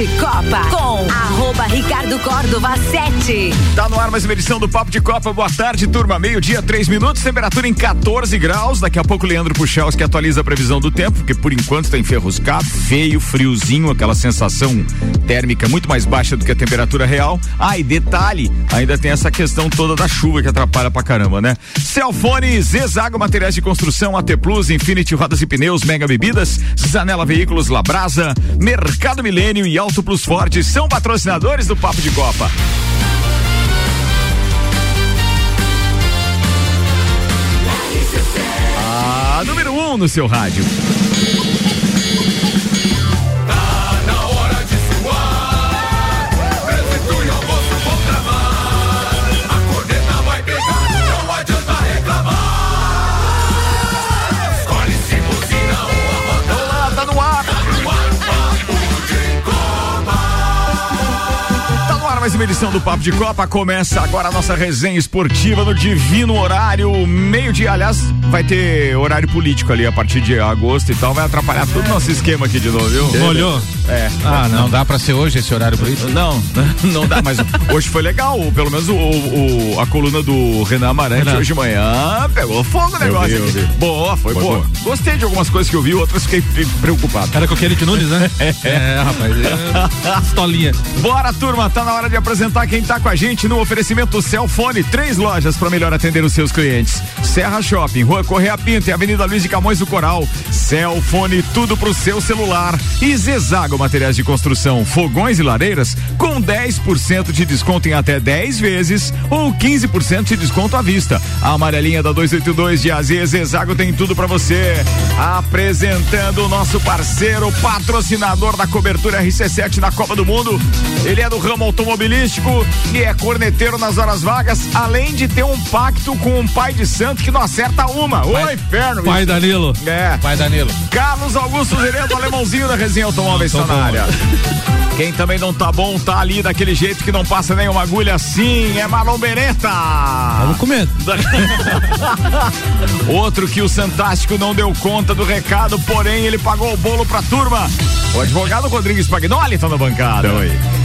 de Copa com arroba Ricardo Córdova 7. Tá no ar mais uma edição do Papo de Copa. Boa tarde, turma. Meio-dia, três minutos, temperatura em 14 graus. Daqui a pouco Leandro Puxaus que atualiza a previsão do tempo, porque por enquanto está enferruscado, feio, friozinho, aquela sensação térmica muito mais baixa do que a temperatura real. Ah, e detalhe, ainda tem essa questão toda da chuva que atrapalha pra caramba, né? Celfone, Zezago Materiais de Construção, AT Plus, Infinity Rodas e Pneus, Mega Bebidas, Zanela Veículos, Labrasa, Mercado Milênio e Auto Plus Forte são patrocinadores do Papo de Copa. A número 1 um no seu rádio. Edição do Papo de Copa. Começa agora a nossa resenha esportiva no divino horário, meio-dia. Aliás, vai ter horário político ali a partir de agosto e tal. Vai atrapalhar todo o nosso esquema aqui de novo, viu? Olhou? É. Ah, não. dá pra ser hoje esse horário por isso? Não, não dá, mas hoje foi legal. Pelo menos o, o- a coluna do Renan Amarante Renan. hoje de manhã pegou fogo o negócio vi, eu vi. Boa, foi Foi boa. boa. Gostei de algumas coisas que eu vi, outras fiquei pre- preocupado. Era com aquele de Nunes, né? é, rapaz. É, pistolinha. Bora, turma, tá na hora de apresentar quem tá com a gente no oferecimento Celfone, três lojas para melhor atender os seus clientes. Serra Shopping, Rua Correia Pinto e Avenida Luiz de Camões do Coral. Celfone, tudo pro seu celular. E Zezago Materiais de Construção, fogões e lareiras com 10% de desconto em até 10 vezes ou 15% de desconto à vista. A amarelinha da 282 de AZ Zezago tem tudo para você. Apresentando o nosso parceiro, patrocinador da cobertura RC7 na Copa do Mundo. Ele é do ramo automobilístico e é corneteiro nas horas vagas, além de ter um pacto com um pai de santo que não acerta uma. Oi, inferno. Pai Danilo. É. Pai Danilo. Carlos Augusto Zeredo, alemãozinho da resenha automóveis Não está na área. Quem também não tá bom, tá ali daquele jeito que não passa nenhuma agulha assim, é Marlon Beretta. Vamos comendo. Outro que o Santástico não deu conta do recado, porém ele pagou o bolo pra turma. O advogado Rodrigues Pagnoli tá na bancada.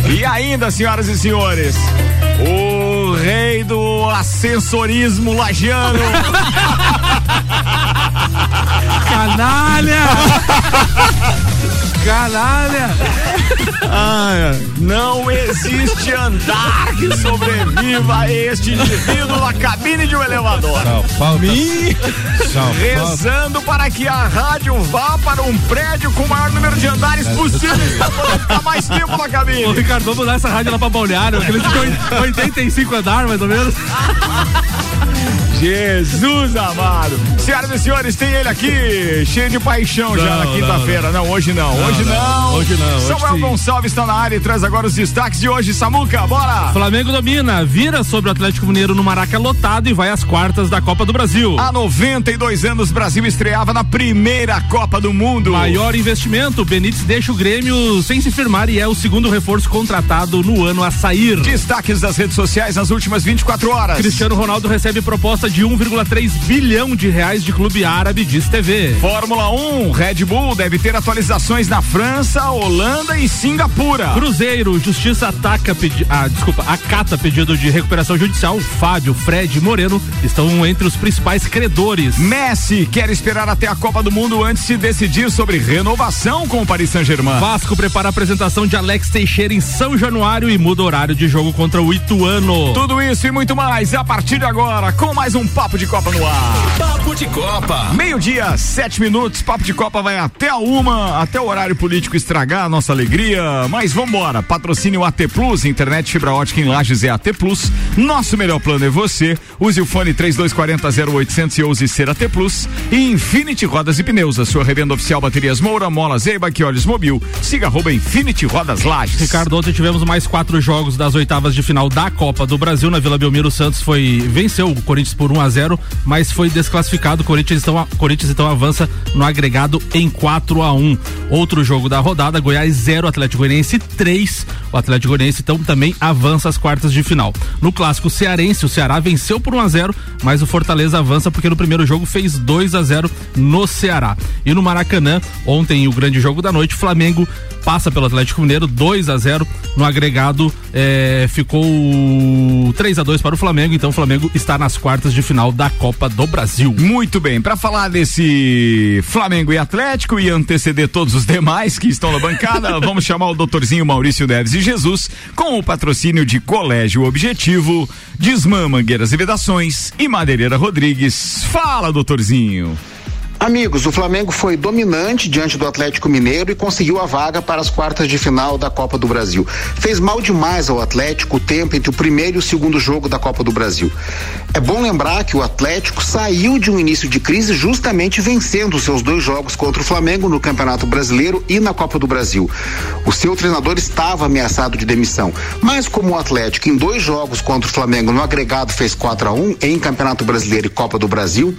E ainda, senhoras e senhores, o rei do ascensorismo lagiano. Canalha! Canalha! Ah, não existe andar que sobreviva a este indivíduo na cabine de um elevador. Só falta. Só falta. Rezando para que a rádio vá para um prédio com o maior número de andares possíveis para poder ficar mais tempo na Ô, cabine. Ricardo, vamos mudar essa rádio lá pra Balneário. Aquele de 85 andar, mais ou menos. Jesus amado. Senhoras e senhores, tem ele aqui, cheio de paixão já Não, na quinta-feira. Não, hoje não. hoje não. não. Hoje não, hoje Samuel sim. Gonçalves está na área e traz agora os destaques de hoje. Samuca, bora! Flamengo domina, vira sobre o Atlético Mineiro no Maraca lotado e vai às quartas da Copa do Brasil. Há 92 anos, Brasil estreava na primeira Copa do Mundo. Maior investimento, Benítez deixa o Grêmio sem se firmar e é o segundo reforço contratado no ano a sair. Destaques das redes sociais nas últimas 24 horas. Cristiano Ronaldo recebe proposta de 1,3 bilhão de reais de clube árabe, diz TV. Fórmula 1, Red Bull deve ter atualizações na França, Holanda e Singapura. Cruzeiro, Justiça ataca pedi ah, desculpa, acata pedido de recuperação judicial. Fábio, Fred e Moreno estão entre os principais credores. Messi quer esperar até a Copa do Mundo antes de decidir sobre renovação com o Paris Saint-Germain. Vasco prepara a apresentação de Alex Teixeira em São Januário e muda horário de jogo contra o Ituano. Tudo isso e muito mais a partir de agora com mais um Papo de Copa no ar. Papo de Copa. Meio-dia, sete minutos. Papo de Copa vai até a uma, até o horário político estragar a nossa alegria. Mas vambora. Patrocínio AT Plus, internet fibra ótica em Lages é AT Plus. Nosso melhor plano é você. Use o fone 3240 0800 e ouse ser AT Plus. E Infinity Rodas e Pneus, a sua revenda oficial Baterias Moura, Mola Zeiba, que olhos mobil. Siga arroba Infinity Rodas Lages. Ricardo, ontem tivemos mais quatro jogos das oitavas de final da Copa do Brasil. Na Vila Belmiro, o Santos foi venceu o Corinthians por 1 a 0 mas foi desclassificado. O Corinthians então, Corinthians então avança no agregado em 4 a 1 Outro jogo da rodada: Goiás 0, Atlético Goianiense 3. O Atlético Goianiense então também avança às quartas de final. No clássico cearense, o Ceará venceu por 1 a 0 mas o Fortaleza avança porque no primeiro jogo fez 2 a 0 no Ceará. E no Maracanã, ontem o grande jogo da noite, Flamengo passa pelo Atlético Mineiro 2 a 0 no agregado é, ficou 3 a 2 para o Flamengo, então o Flamengo está nas quartas de final da Copa do Brasil. Muito bem, para falar desse Flamengo e Atlético e anteceder todos os demais que estão na bancada, vamos chamar o doutorzinho Maurício Neves e Jesus com o patrocínio de Colégio Objetivo, Desmã Mangueiras e Vedações e Madeireira Rodrigues. Fala, doutorzinho. Amigos, o Flamengo foi dominante diante do Atlético Mineiro e conseguiu a vaga para as quartas de final da Copa do Brasil. Fez mal demais ao Atlético o tempo entre o primeiro e o segundo jogo da Copa do Brasil. É bom lembrar que o Atlético saiu de um início de crise justamente vencendo seus dois jogos contra o Flamengo no Campeonato Brasileiro e na Copa do Brasil. O seu treinador estava ameaçado de demissão, mas como o Atlético em dois jogos contra o Flamengo no agregado fez 4 a 1 em Campeonato Brasileiro e Copa do Brasil,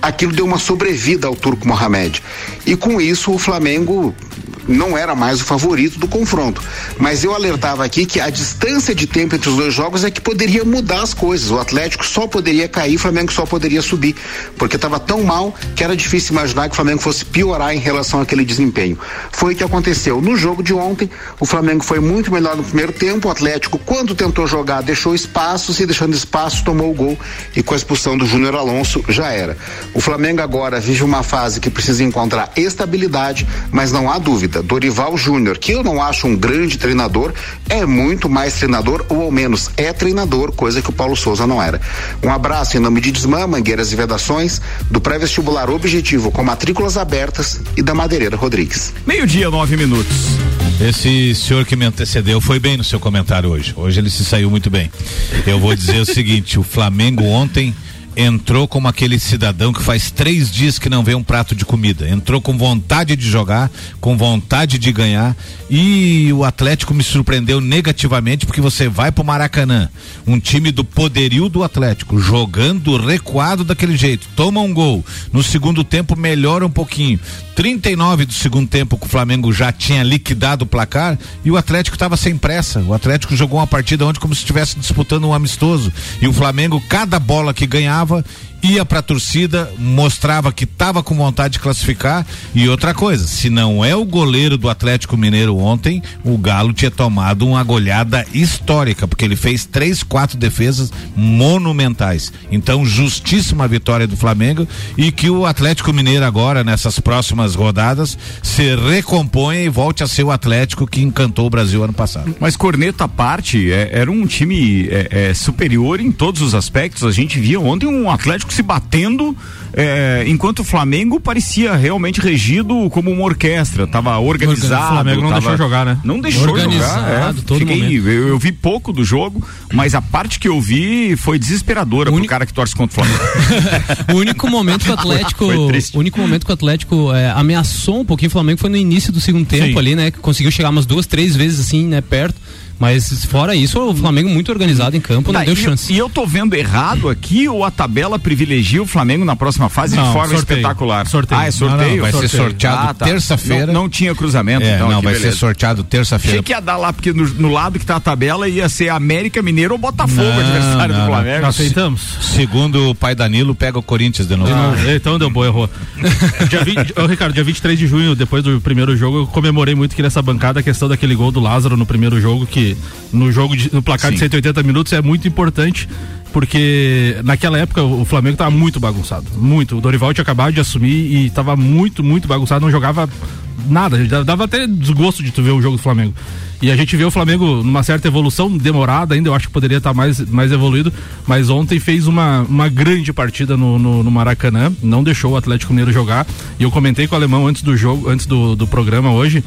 aquilo deu uma sobrevida ao Turco Mohamed. E com isso o Flamengo não era mais o favorito do confronto. Mas eu alertava aqui que a distância de tempo entre os dois jogos é que poderia mudar as coisas. O Atlético só poderia cair, o Flamengo só poderia subir. Porque estava tão mal que era difícil imaginar que o Flamengo fosse piorar em relação àquele desempenho. Foi o que aconteceu. No jogo de ontem, o Flamengo foi muito melhor no primeiro tempo. O Atlético, quando tentou jogar, deixou espaço, e deixando espaço, tomou o gol. E com a expulsão do Júnior Alonso, já era. O Flamengo agora vive uma fase que precisa encontrar estabilidade, mas não há dúvida. Dorival Júnior, que eu não acho um grande treinador, é muito mais treinador, ou ao menos é treinador, coisa que o Paulo Souza não era. Um abraço em nome de Desmã, Mangueiras e Vedações, do pré-vestibular Objetivo com matrículas abertas e da Madeireira Rodrigues. Meio-dia, nove minutos. Esse senhor que me antecedeu foi bem no seu comentário hoje. Hoje ele se saiu muito bem. Eu vou dizer o seguinte: o Flamengo ontem entrou como aquele cidadão que faz três dias que não vê um prato de comida. Entrou com vontade de jogar, com vontade de ganhar. E o Atlético me surpreendeu negativamente porque você vai pro Maracanã, um time do poderio do Atlético, jogando recuado daquele jeito, toma um gol. No segundo tempo melhora um pouquinho. 39 do segundo tempo que o Flamengo já tinha liquidado o placar e o Atlético estava sem pressa. O Atlético jogou uma partida onde como se estivesse disputando um amistoso. E o Flamengo, cada bola que ganhava, estava ia para a torcida, mostrava que estava com vontade de classificar. E outra coisa, se não é o goleiro do Atlético Mineiro ontem, o Galo tinha tomado uma goleada histórica, porque ele fez três, quatro defesas monumentais. Então, justíssima vitória do Flamengo e que o Atlético Mineiro agora, nessas próximas rodadas, se recomponha e volte a ser o Atlético que encantou o Brasil ano passado. Mas corneta à parte, é, era um time é, é, superior em todos os aspectos. A gente via ontem um Atlético Atlético se batendo, é, enquanto o Flamengo parecia realmente regido como uma orquestra, tava organizado. O Flamengo não tava, deixou jogar, né? Não deixou jogar. É, fiquei, eu, eu, vi pouco do jogo, mas a parte que eu vi foi desesperadora Uni... pro cara que torce contra o Flamengo. o único momento que o Atlético, o único momento que o Atlético é, ameaçou um pouquinho o Flamengo foi no início do segundo tempo Sim. ali, né? Que conseguiu chegar umas duas, três vezes assim, né, perto mas fora isso, o Flamengo muito organizado em campo, tá, não deu e, chance. E eu tô vendo errado aqui ou a tabela privilegia o Flamengo na próxima fase não, de forma sorteio. espetacular? Sorteio. Ah, é sorteio? Não, não, vai sorteio. ser sorteado ah, tá. terça-feira. Não, não, tinha cruzamento, é, então. Não, vai beleza. ser sorteado terça-feira. Achei que ia dar lá, porque no, no, lado que tá a tabela ia ser América Mineiro ou Botafogo, adversário do Flamengo. Nós aceitamos. Segundo o pai Danilo, pega o Corinthians de novo. Ah, então deu boa, errou. dia 20, oh, Ricardo, dia 23 de junho, depois do primeiro jogo, eu comemorei muito que nessa bancada a questão daquele gol do Lázaro no primeiro jogo, que no jogo jogo de, no placar Sim. de 180 minutos é muito importante porque naquela época o Flamengo estava muito bagunçado, muito. O Dorival tinha acabado de assumir e estava muito, muito bagunçado, não jogava nada, dava até desgosto de tu ver o jogo do Flamengo. E a gente vê o Flamengo numa certa evolução, demorada ainda, eu acho que poderia estar tá mais, mais evoluído, mas ontem fez uma, uma grande partida no, no, no, Maracanã, não deixou o Atlético Mineiro jogar. E eu comentei com o alemão antes do jogo, antes do, do programa hoje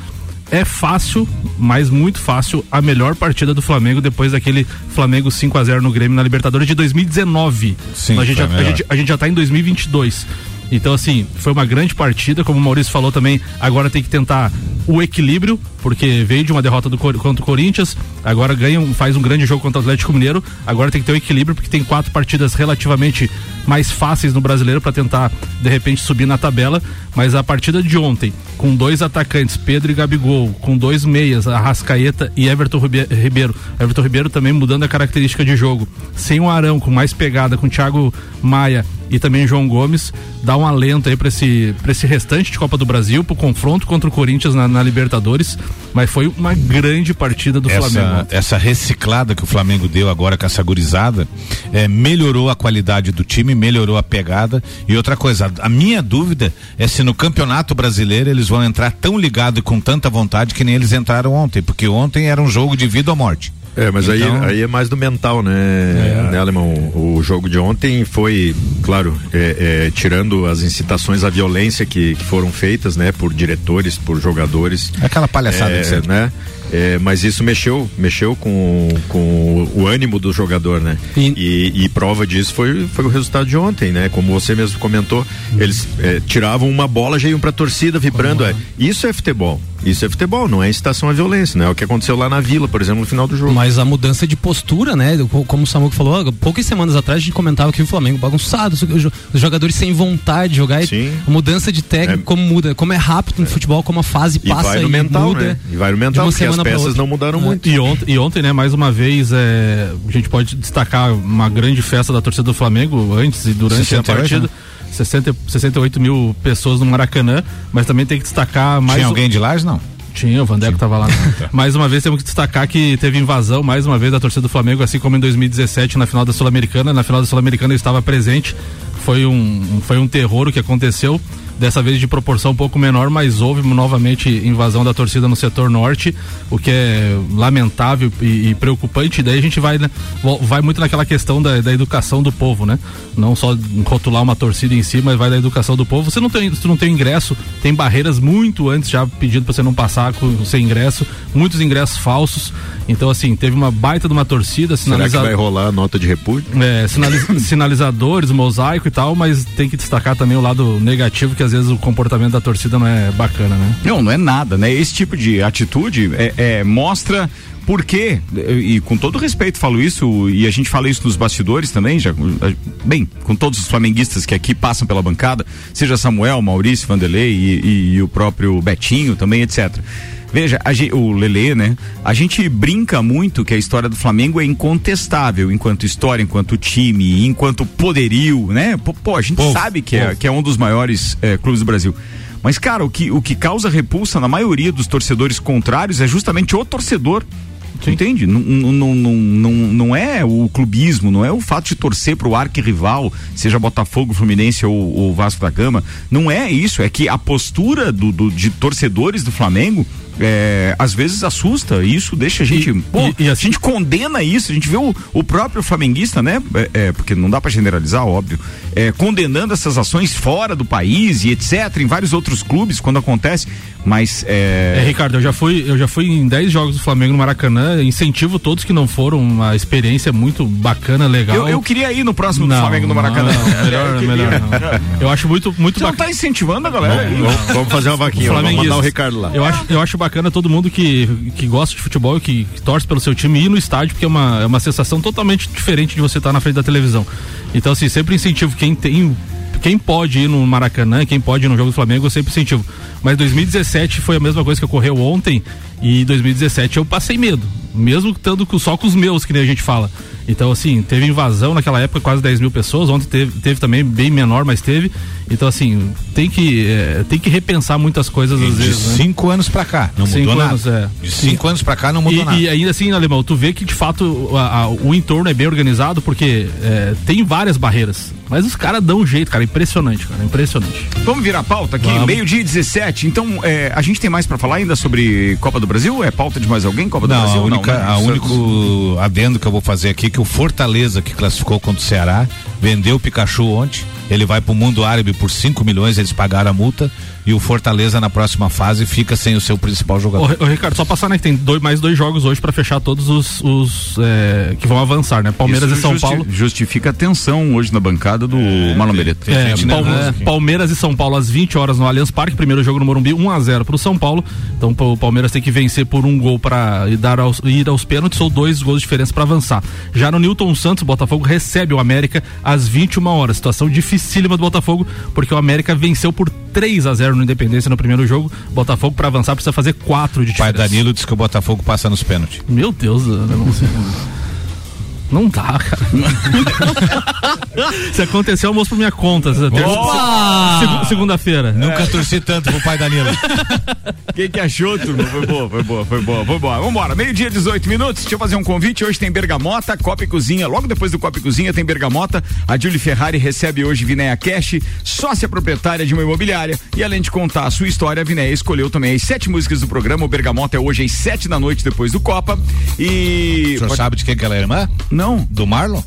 é fácil, mas muito fácil, a melhor partida do Flamengo depois daquele Flamengo 5 a 0 no Grêmio na Libertadores de 2019. Sim, a, gente já, a, gente, a gente já tá em 2022. Então, assim, foi uma grande partida, como o Maurício falou também, agora tem que tentar o equilíbrio, porque veio de uma derrota do, contra o Corinthians, agora ganha, faz um grande jogo contra o Atlético Mineiro, agora tem que ter o equilíbrio, porque tem quatro partidas relativamente mais fáceis no brasileiro para tentar, de repente, subir na tabela, mas a partida de ontem, com dois atacantes, Pedro e Gabigol, com dois meias, Arrascaeta e Everton Ribeiro, Everton Ribeiro também mudando a característica de jogo, sem o Arão, com mais pegada, com o Thiago Maia e também João Gomes, dá um alento aí para esse, pra esse restante de Copa do Brasil, pro confronto contra o Corinthians na, na Libertadores, mas foi uma grande partida do essa, Flamengo. Essa reciclada que o Flamengo deu agora com essa gurizada, é, melhorou a qualidade do time, melhorou a pegada e outra coisa, a, a minha dúvida é se no Campeonato Brasileiro eles vão entrar tão ligado e com tanta vontade que nem eles entraram ontem, porque ontem era um jogo de vida ou morte. É, mas então... aí, aí é mais do mental, né, é. né Alemão? O jogo de ontem foi, claro, é, é, tirando as incitações à violência que, que, foram feitas, né, por diretores, por jogadores. Aquela palhaçada, é, né? É, mas isso mexeu, mexeu com, com o ânimo do jogador, né? E, e, e, prova disso foi, foi o resultado de ontem, né? Como você mesmo comentou, eles é, tiravam uma bola, já iam pra torcida vibrando. É. Isso é futebol. Isso é futebol, não é incitação à violência, né? É o que aconteceu lá na Vila, por exemplo, no final do jogo. Mas a mudança de postura, né? Como o Samuel falou, poucas semanas atrás a gente comentava que o Flamengo bagunçado, os jogadores sem vontade de jogar. Sim. A mudança de técnico, é. como muda, como é rápido no é. futebol, como a fase e passa vai no e mental, muda. Né? E vai no mental, porque as peças não mudaram é. muito. E ontem, e ontem, né, mais uma vez, é, a gente pode destacar uma grande festa da torcida do Flamengo antes e durante 68, a partida. Né? 60, 68 mil pessoas no Maracanã, mas também tem que destacar mais. Tinha alguém de lá, não? Tinha, o Vandeco estava lá. mais uma vez temos que destacar que teve invasão, mais uma vez, da torcida do Flamengo, assim como em 2017 na final da Sul-Americana. Na final da Sul-Americana ele estava presente. Foi um, foi um terror o que aconteceu dessa vez de proporção um pouco menor, mas houve novamente invasão da torcida no setor norte, o que é lamentável e, e preocupante. Daí a gente vai, né, vai muito naquela questão da, da, educação do povo, né? Não só rotular uma torcida em si, mas vai da educação do povo. Você não tem, você não tem ingresso, tem barreiras muito antes já pedido para você não passar com sem ingresso, muitos ingressos falsos. Então, assim, teve uma baita de uma torcida. Será que vai rolar nota de repúdio? É, sinaliz, sinalizadores, mosaico e tal, mas tem que destacar também o lado negativo que às vezes o comportamento da torcida não é bacana, né? Não, não é nada, né? Esse tipo de atitude é, é mostra por quê? E com todo respeito falo isso, e a gente fala isso nos bastidores também, já, bem, com todos os flamenguistas que aqui passam pela bancada, seja Samuel, Maurício, Vanderlei e, e, e o próprio Betinho também, etc. Veja, a, o Lele, né? A gente brinca muito que a história do Flamengo é incontestável enquanto história, enquanto time, enquanto poderio, né? Pô, a gente povo, sabe que é, que é um dos maiores é, clubes do Brasil. Mas, cara, o que, o que causa repulsa na maioria dos torcedores contrários é justamente o torcedor Sim. Entende? Não, não, não, não, não é o clubismo, não é o fato de torcer para o arquirrival, seja Botafogo, Fluminense ou, ou Vasco da Gama. Não é isso, é que a postura do, do de torcedores do Flamengo é, às vezes assusta, isso deixa a gente. E, pô, e, e assim, a gente condena isso, a gente vê o, o próprio flamenguista, né? É, é, porque não dá para generalizar, óbvio, é, condenando essas ações fora do país e etc., em vários outros clubes, quando acontece. Mas é... é. Ricardo, eu já fui, eu já fui em 10 jogos do Flamengo no Maracanã, incentivo todos que não foram, uma experiência muito bacana, legal. Eu, eu queria ir no próximo não, do Flamengo no Maracanã. Não, não, melhor, melhor não. Eu acho muito, muito Você bacana. não tá incentivando a galera? Vamos, vamos fazer uma vaquinha, vamos mandar o Ricardo lá. Eu acho, eu acho bacana todo mundo que, que gosta de futebol que, que torce pelo seu time ir no estádio, porque é uma, é uma sensação totalmente diferente de você estar na frente da televisão. Então, assim, sempre incentivo quem tem quem pode ir no Maracanã, quem pode ir no jogo do Flamengo, eu sempre incentivo. Mas 2017 foi a mesma coisa que ocorreu ontem e 2017 eu passei medo, mesmo estando só com os meus, que nem a gente fala. Então, assim, teve invasão naquela época, quase 10 mil pessoas. Ontem teve, teve também bem menor, mas teve. Então, assim, tem que, é, tem que repensar muitas coisas e às de vezes. De né? cinco anos pra cá, não cinco mudou anos, nada. É. De cinco anos pra cá não mudou e, nada. E ainda assim, Alemão, tu vê que de fato a, a, o entorno é bem organizado, porque é, tem várias barreiras. Mas os caras dão um jeito, cara. Impressionante, cara. Impressionante. Vamos virar a pauta aqui, meio-dia 17. Então, é, a gente tem mais para falar ainda sobre Copa do Brasil? É pauta de mais alguém? Copa do não, Brasil? A única, não, né? a único adendo que eu vou fazer aqui é que o Fortaleza, que classificou contra o Ceará, vendeu o Pikachu ontem. Ele vai para o mundo árabe por 5 milhões, eles pagaram a multa e o Fortaleza na próxima fase fica sem o seu principal jogador. Ô, ô Ricardo, só passar, né, que tem dois, mais dois jogos hoje para fechar todos os, os é, que vão avançar, né? Palmeiras Isso e São justi Paulo. Justifica a tensão hoje na bancada do é, Marlon Beretta. É, é, Palmeiras e São Paulo às 20 horas no Allianz Parque, primeiro jogo no Morumbi, 1 a 0 para o São Paulo. Então o Palmeiras tem que vencer por um gol para dar aos, ir aos pênaltis ou dois gols de diferença para avançar. Já no Newton Santos, o Botafogo recebe o América às 21 horas. Situação dificílima do Botafogo, porque o América venceu por 3 a 0 no Independência no primeiro jogo. Botafogo para avançar precisa fazer 4 de diferença. Pai Danilo disse que o Botafogo passa nos pênaltis. Meu Deus, eu não sei. Não dá, cara. Se acontecer, eu mostro por minha conta. Seg Segunda-feira. Nunca torci tanto pro pai Danilo. Quem que achou, turma? Foi boa, foi boa, foi boa, foi boa. Vambora, meio-dia, 18 minutos. Deixa eu fazer um convite. Hoje tem Bergamota, Copa e Cozinha. Logo depois do Copa e Cozinha tem Bergamota. A Julie Ferrari recebe hoje Vinéia Cash, sócia proprietária de uma imobiliária. E além de contar a sua história, a Vinéia escolheu também as sete músicas do programa. O Bergamota é hoje às sete da noite depois do Copa. E. O senhor sabe de quem que ela é irmã? Não. Do Marlon?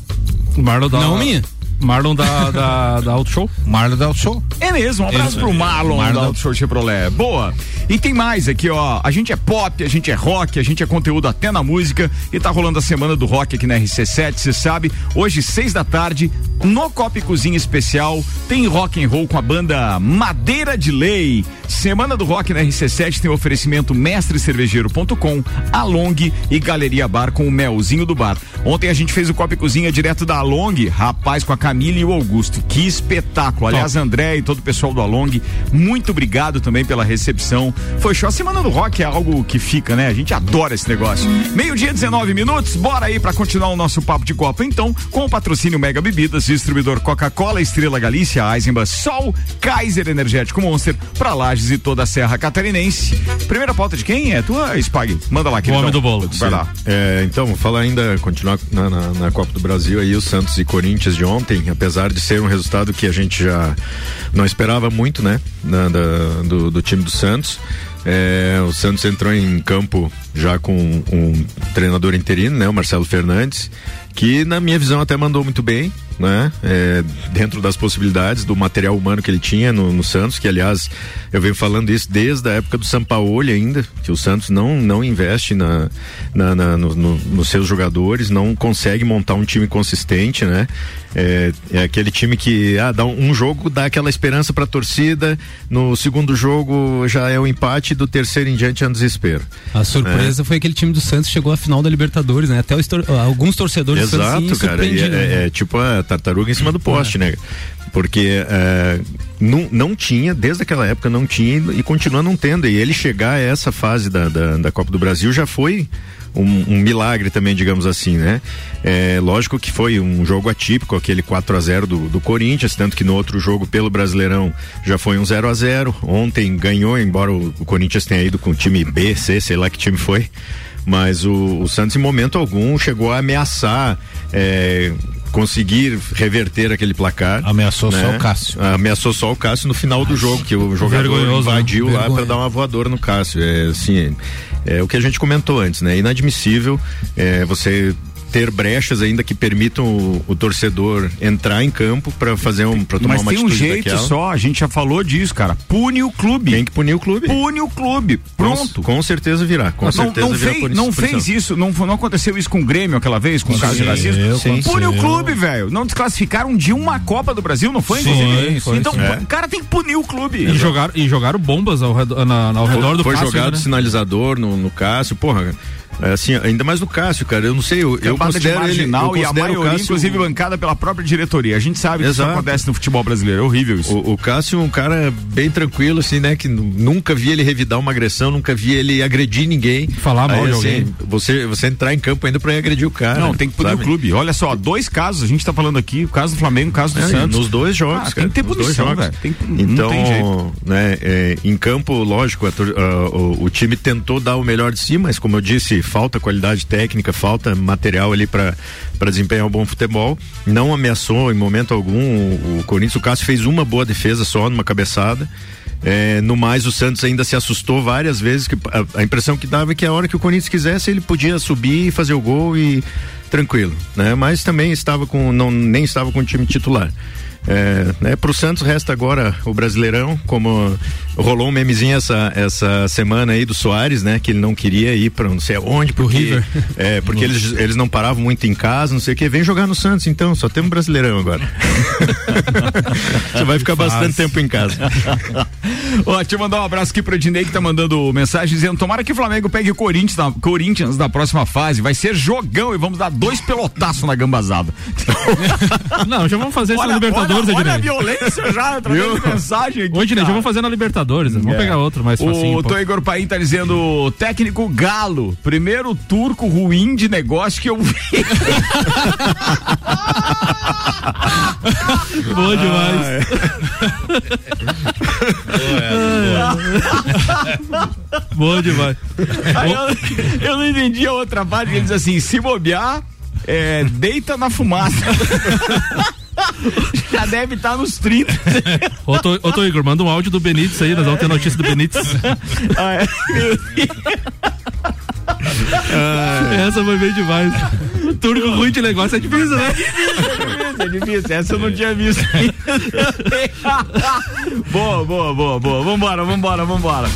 Marlon da. Não, minha. Marlon da, da, da Auto Show? Marlon da Auto Show. É mesmo, um abraço É, pro Marlon, Marlon. da Auto Show Chevrolet. Boa. E tem mais aqui, ó. A gente é pop, a gente é rock, a gente é conteúdo até na música. E tá rolando a semana do rock aqui na RC7, você sabe. Hoje, seis da tarde, no Copa e Cozinha Especial, tem rock and roll com a banda Madeira de Lei. Semana do Rock na RC7 tem oferecimento mestrecervejeiro.com, Along e Galeria Bar com o Melzinho do Bar. Ontem a gente fez o Copa e Cozinha direto da Along, rapaz, com a Camila e o Augusto. Que espetáculo. Aliás, André e todo o pessoal do Along, muito obrigado também pela recepção. Foi show. A Semana do Rock é algo que fica, né? A gente adora esse negócio. Meio-dia, 19 minutos. Bora aí pra continuar o nosso papo de Copa, então, com o patrocínio Mega Bebidas, distribuidor Coca-Cola, Estrela Galícia, Eisenbahn, Sol, Kaiser Energético Monster, pra Lages e toda a Serra Catarinense. Primeira pauta de quem é? Tua, Spag. Manda lá, O queridão. homem do bolo. Vai lá. É, então, vou falar ainda, continuar na, na, na Copa do Brasil aí, o Santos e Corinthians de ontem, apesar de ser um resultado que a gente já não esperava muito, né, na- da- do, do time do Santos. É, o Santos entrou em campo já com um treinador interino, né, o Marcelo Fernandes, que na minha visão até mandou muito bem, né, é, dentro das possibilidades do material humano que ele tinha no, no Santos, que aliás eu venho falando isso desde a época do Sampaoli ainda, que o Santos não não investe na, na, na- no- no- nos seus jogadores, não consegue montar um time consistente, né? É, é aquele time que ah, dá um, um jogo dá aquela esperança para a torcida, no segundo jogo já é o empate, do terceiro em diante é um desespero. A surpresa foi aquele time do Santos chegou à final da Libertadores, né? Até tor- alguns torcedores do Santos Exato, cara. E surpreendiam, é, né? é tipo a tartaruga em cima do poste, né? Porque é, não, não tinha, desde aquela época não tinha e continua não tendo. E ele chegar a essa fase da, da, da Copa do Brasil já foi um, um milagre também, digamos assim, né? É, lógico que foi um jogo atípico, aquele 4 a 0 do, do Corinthians, tanto que no outro jogo pelo Brasileirão já foi um 0 a 0 Ontem ganhou, embora o, o Corinthians tenha ido com o time B, C, sei lá que time foi. Mas o, o Santos, em momento algum, chegou a ameaçar é, conseguir reverter aquele placar. Ameaçou né? só o Cássio. Ameaçou só o Cássio no final do jogo, que o jogador Vergonhoso, invadiu lá para dar uma voadora no Cássio. É assim, é o que a gente comentou antes, né? Inadmissível é, você ter brechas ainda que permitam o, o torcedor entrar em campo para fazer um para tomar Mas uma tem um atitude jeito daquela. só, a gente já falou disso, cara. Pune o clube. Tem que punir o clube. Pune o clube. Pronto. Com, com certeza virá. Com não, certeza não virá fez, não fez isso, não, não aconteceu isso com o Grêmio aquela vez, com o caso de racismo? Sim, Pune o clube, velho. Não desclassificaram de uma Copa do Brasil, não foi? Sim, foi, então, sim. É. o cara tem que punir o clube. E jogaram, e jogaram bombas ao redor, na- ao redor do foi Cássio, jogado né? sinalizador no, no Cássio, porra. É assim, ainda mais no Cássio, cara. Eu não sei, eu, eu Cambada de considero ele, eu marginal e a considero maioria, Cássio- inclusive, bancada pela própria diretoria. A gente sabe que isso Exato. acontece no futebol brasileiro. É horrível isso. O, o Cássio é um cara bem tranquilo, assim, né? Que nu- nunca vi ele revidar uma agressão, nunca vi ele agredir ninguém. Falar mal Aí, de assim, alguém. Você, você entrar em campo ainda pra agredir o cara. Não, tem que punir o clube. Olha só, dois casos. A gente tá falando aqui, o caso do Flamengo, o caso do É, Santos. Nos dois jogos, Ah, tem cara, que ter punição, velho. Tem- então, tem né, é, em campo, lógico, a tor- ah, o, o time tentou dar o melhor de si, mas como eu disse, falta qualidade técnica, falta material ali para desempenhar um bom futebol. Não ameaçou em momento algum o, o Corinthians. O Cássio fez uma boa defesa só, numa cabeçada. É, no mais, o Santos ainda se assustou várias vezes. Que a, a impressão que dava é que a hora que o Corinthians quisesse, ele podia subir e fazer o gol e tranquilo, né? Mas também estava com, não, nem estava com o time titular. É, né, pro Santos resta agora o Brasileirão, como rolou um memezinho essa, essa semana aí do Soares, né? Que ele não queria ir para não sei aonde, porque, River. É, porque eles, eles não paravam muito em casa, não sei o que. Vem jogar no Santos, então, só temos Brasileirão agora. Você vai ficar bastante tempo em casa. Ó, deixa eu mandar um abraço aqui pro Ednei que tá mandando mensagem dizendo: tomara que o Flamengo pegue o Corinthians na, Corinthians na próxima fase. Vai ser jogão e vamos dar dois pelotaços na gambazada. Não, já vamos fazer isso na Libertadores, olha, olha a violência já, através de mensagem aqui. Ô, Ednei, já vamos fazer na Libertadores. Vamos é. pegar outro mais facinho. O Tô Igor Paim tá dizendo: técnico Galo, primeiro turco ruim de negócio que eu vi. Boa demais. Boa demais. Eu, eu, não entendi a outra parte que ele diz assim: se bobear, é, deita na fumaça. Já deve estar tá nos 30. ô, tô, ô, tô Igor, manda um áudio do Benítez aí, nós vamos ter notícia do Benítez. Ah, é? ah, Essa foi bem demais. Turco ruim de negócio é difícil, né? É difícil, é difícil. Essa eu não tinha visto. boa, boa, boa, boa. Vambora, vambora, vambora.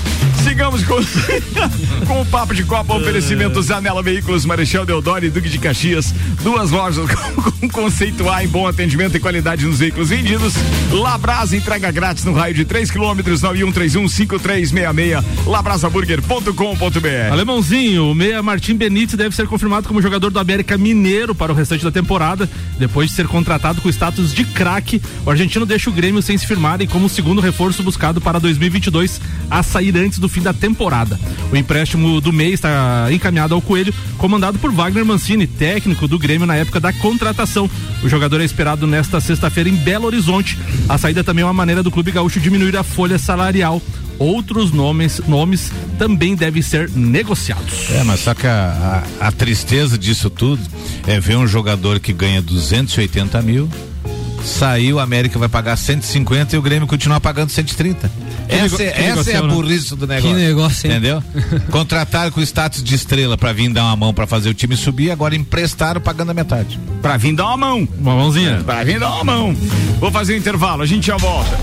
Sigamos com, com o papo de Copa, oferecimento Zanela Veículos, Marechal Deodoro e Duque de Caxias. Duas lojas com, conceito A em bom atendimento e qualidade nos veículos vendidos. Labrasa entrega grátis no raio de 3 quilômetros, 9131-5366. Labrasaburger.com.br. Alemãozinho, o meia Martim Benítez deve ser confirmado como jogador do América Mineiro para o restante da temporada. Depois de ser contratado com status de craque, o argentino deixa o Grêmio sem se firmar e como segundo reforço buscado para 2022 a sair antes do fim da temporada. O empréstimo do mês está encaminhado ao Coelho, comandado por Wagner Mancini, técnico do Grêmio na época da contratação. O jogador é esperado nesta sexta-feira em Belo Horizonte. A saída também é uma maneira do clube gaúcho diminuir a folha salarial outros nomes, nomes também devem ser negociados. É, mas só que a, a, a, tristeza disso tudo é ver um jogador que ganha 280 mil, saiu, a América vai pagar 150 e o Grêmio continua pagando 130. Essa, é, essa é a burrice do negócio. Que negócio, hein? Entendeu? Contrataram com status de estrela para vir dar uma mão para fazer o time subir, agora emprestaram pagando a metade. Para vir dar uma mão. Uma mãozinha. É, para vir dar uma mão. Vou fazer o um intervalo, a gente já volta.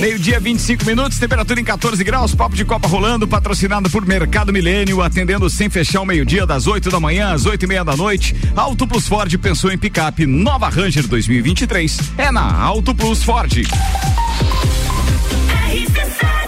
Meio-dia, 25 minutos, temperatura em 14 graus, papo de Copa rolando, patrocinado por Mercado Milênio, atendendo sem fechar o meio-dia, das 8 da manhã às 8 e meia da noite. Auto Plus Ford pensou em picape, nova Ranger 2023. É na Auto Plus Ford.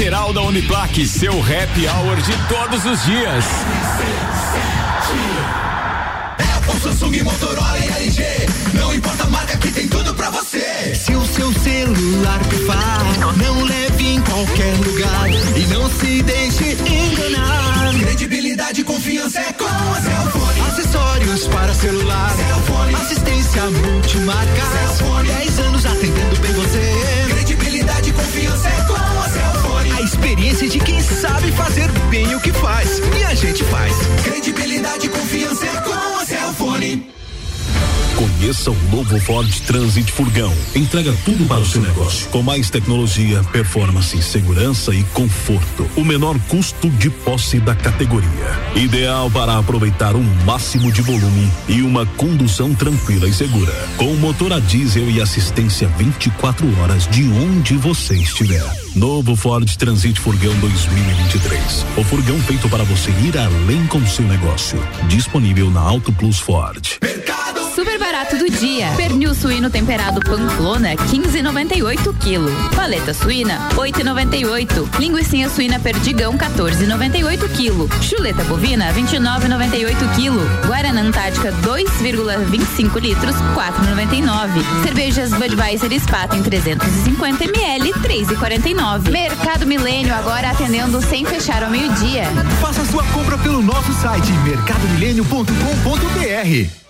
lateral da Uniplaque, seu happy hour de todos os dias. Apple, Samsung, Motorola e LG. Não importa a marca que tem tudo pra você. Se o seu celular pifar, não leve em qualquer lugar e não se deixe enganar. Credibilidade e confiança é com a Cellfone. Acessórios para celular. Cellfone. Assistência multimarca. Cellfone. 10 anos atendendo bem você. Conheça o novo Ford Transit Furgão. Entrega tudo para o seu negócio. Com mais tecnologia, performance, segurança e conforto. O menor custo de posse da categoria. Ideal para aproveitar o máximo de volume e uma condução tranquila e segura. Com motor a diesel e assistência 24 horas de onde você estiver. Novo Ford Transit Furgão 2023. O furgão feito para você ir além com seu negócio. Disponível na Auto Plus Ford. Mercado barato do dia. Pernil suíno temperado Pamplona, 15,98 quilo. Paleta suína, 8,98. Linguiça suína Perdigão, 14,98 quilo. Chuleta bovina, 29,98 quilo. Guaraná Antártica, 2,25 litros, 4,99. Cervejas Budweiser Spaten 350 ml, 3,49. Mercado Milênio agora atendendo sem fechar ao meio-dia. Faça sua compra pelo nosso site mercadomilênio.com.br.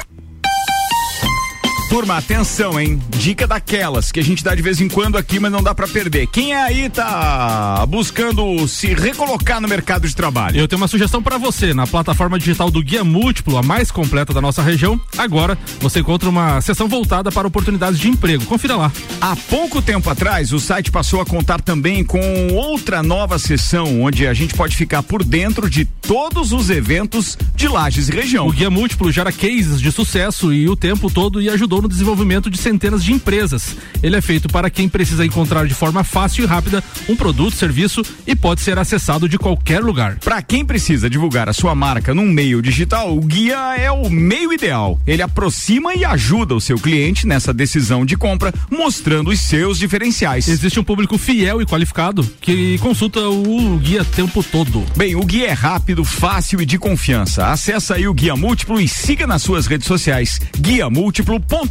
Turma, atenção, hein? Dica daquelas que a gente dá de vez em quando aqui, mas não dá para perder. Quem é aí tá buscando se recolocar no mercado de trabalho? Eu tenho uma sugestão para você. Na plataforma digital do Guia Múltiplo, a mais completa da nossa região, agora você encontra uma seção voltada para oportunidades de emprego. Confira lá. Há pouco tempo atrás, o site passou a contar também com outra nova seção, onde a gente pode ficar por dentro de todos os eventos de Lages e região. O Guia Múltiplo gera cases de sucesso e o tempo todo e ajudou no desenvolvimento de centenas de empresas. Ele é feito para quem precisa encontrar de forma fácil e rápida um produto, serviço e pode ser acessado de qualquer lugar. Para quem precisa divulgar a sua marca num meio digital, o guia é o meio ideal. Ele aproxima e ajuda o seu cliente nessa decisão de compra, mostrando os seus diferenciais. Existe um público fiel e qualificado que consulta o guia tempo todo. Bem, o guia é rápido, fácil e de confiança. Acesse aí o Guia Múltiplo e siga nas suas redes sociais, guiamúltiplo.com.br.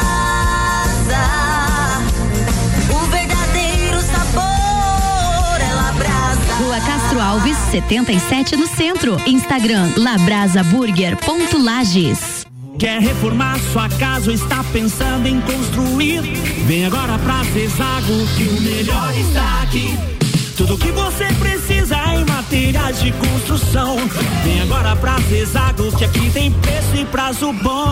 Rua Castro Alves, 77 no centro. Instagram labrasaburger.lages. Quer reformar sua casa ou está pensando em construir? Vem agora pra Zezago que o melhor está aqui. Tudo que você precisa em materiais de construção. Vem agora pra Zezago que aqui tem preço e prazo bom.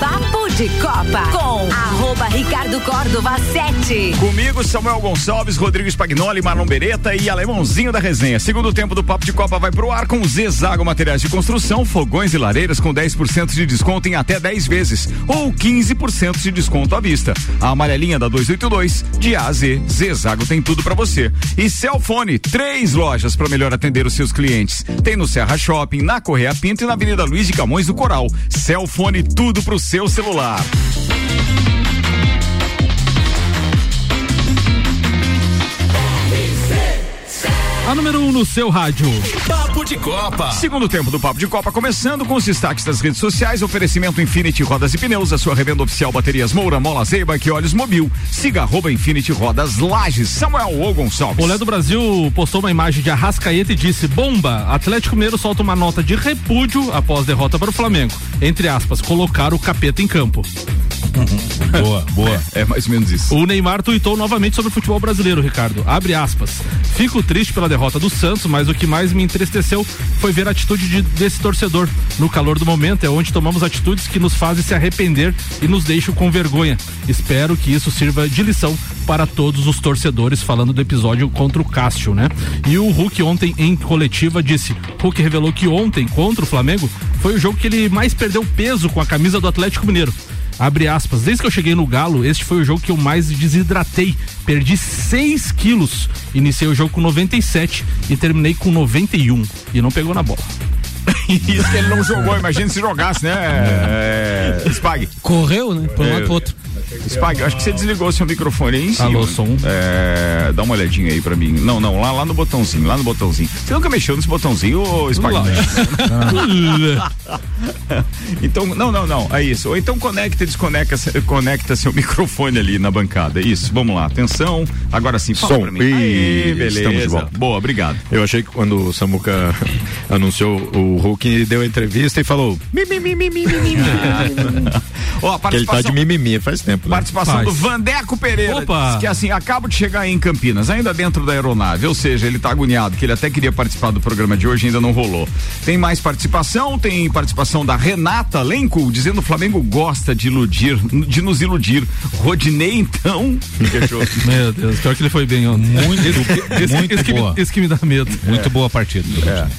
Papo de Copa com arroba Ricardo Córdova 7. Comigo, Samuel Gonçalves, Rodrigo Spagnoli, Marlon Beretta e Alemãozinho da resenha. Segundo tempo do Papo de Copa vai pro ar com Zezago Materiais de Construção, fogões e lareiras com 10% de desconto em até 10 vezes ou 15% de desconto à vista. A amarelinha da 282, de A a Z, Zezago tem tudo para você. E Celfone, três lojas para melhor atender os seus clientes. Tem no Serra Shopping, na Correia Pinto e na Avenida Luiz de Camões do Coral. Celfone, tudo pro seu celular. Vila. A número 1 um no seu rádio. Papo de Copa. Segundo tempo do Papo de Copa começando com os destaques das redes sociais. Oferecimento Infinity Rodas e Pneus, a sua revenda oficial baterias Moura, Mola Zeiba que olhos mobil. Siga arroba Infinity Rodas Lages. Samuel ou Gonçalves. O Lé do Brasil postou uma imagem de Arrascaeta e disse: Bomba! Atlético Mineiro solta uma nota de repúdio após derrota para o Flamengo. Entre aspas, colocar o capeta em campo. Boa, boa. É, é, mais ou menos isso. O Neymar tuitou novamente sobre o futebol brasileiro, Ricardo. Abre aspas. Fico triste pela derrota do Santos, mas o que mais me entristeceu foi ver a atitude de, desse torcedor. No calor do momento é onde tomamos atitudes que nos fazem se arrepender e nos deixam com vergonha. Espero que isso sirva de lição para todos os torcedores, falando do episódio contra o Cássio, né? E o Hulk ontem em coletiva disse: Hulk revelou que ontem contra o Flamengo foi o jogo que ele mais perdeu peso com a camisa do Atlético Mineiro. Abre aspas. Desde que eu cheguei no Galo, este foi o jogo que eu mais desidratei. Perdi 6 quilos. Iniciei o jogo com 97 e terminei com 91. E não pegou na bola. Isso que ele não jogou, imagina se jogasse, né? É, é, Spag. Correu, né? Por um lado pro outro. Spag, acho que você desligou seu microfone aí em cima. Alô, som. É, dá uma olhadinha aí pra mim. Não, não, lá, lá no botãozinho, lá no botãozinho. Você nunca mexeu nesse botãozinho, ô Spag? então, não, não, não, é isso. Ou então conecta e desconecta conecta seu microfone ali na bancada. Isso, vamos lá, atenção. Agora sim, fala Som. pra mim. Aê, beleza. Estamos de volta. Boa, obrigado. Eu achei que quando o Samuca anunciou o Hulk, deu a entrevista e falou. Mi, mi, mi, mi, mi, mi, mi. Ó, a Que ele tá participação- de mimimi faz tempo. né? Participação Faz. do Vandeco Pereira. Opa! Diz que assim, acabo de chegar aí em Campinas, ainda dentro da aeronave. Ou seja, ele tá agoniado, que ele até queria participar do programa de hoje, ainda não rolou. Tem mais participação, tem participação da Renata Lenco, dizendo o Flamengo gosta de iludir, de nos iludir. Rodinei, então. que? Meu Deus, pior que ele foi bem ontem. Muito, esse, muito esse que me- boa. esse que me dá medo. Muito boa partida.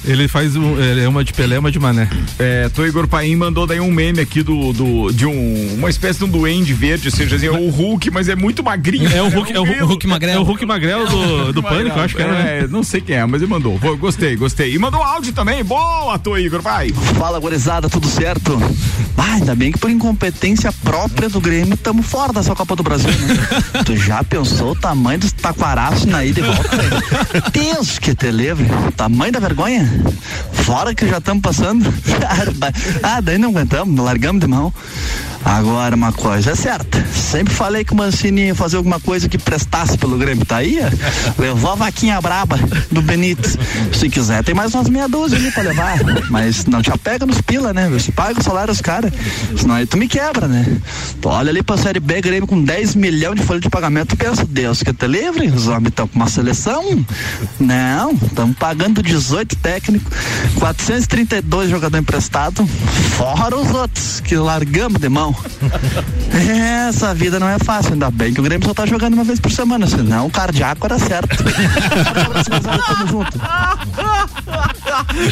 Ele faz um, é uma de Pelé, uma de Mané. É, Tô Igor Paim mandou daí um meme aqui do, do de um, uma espécie de um duende verde, ou seja, assim, é o Hulk, mas é muito magrinho. É o Hulk, é o, grilo. Hulk Magrelo. É o Hulk Magrelo do, do Pânico, acho que era, né? É, não sei quem é, mas ele mandou. Gostei, gostei. E mandou áudio também. Boa, Tô Igor, vai. Fala, gurizada, tudo certo? Ah, ainda bem que por incompetência própria do Grêmio estamos fora dessa Copa do Brasil, né? tu já pensou o tamanho dos taquaraços na ida e volta? Deus que te livre. Tamanho da vergonha? Fora que já estamos passando. ah, daí não aguentamos, largamos de mão. Agora, uma coisa é certa. Sempre falei que o Mancini ia fazer alguma coisa que prestasse pelo Grêmio. Tá aí? Levou a vaquinha braba do Benítez. Se quiser, tem mais umas meia dúzia ali pra levar. Mas não te apega nos pila, né? Você paga o salário dos caras. Senão aí tu me quebra, né? Tu olha ali pra Série B, Grêmio com 10 milhões de folha de pagamento. Pensa, Deus que te livre. Os homens estão com uma seleção. Não, estamos pagando 18 técnicos, 432 jogador emprestado, fora os outros que largamos de mão. Essa vida não é fácil, ainda bem que o Grêmio só tá jogando uma vez por semana, senão o cardíaco era certo. Tamo junto.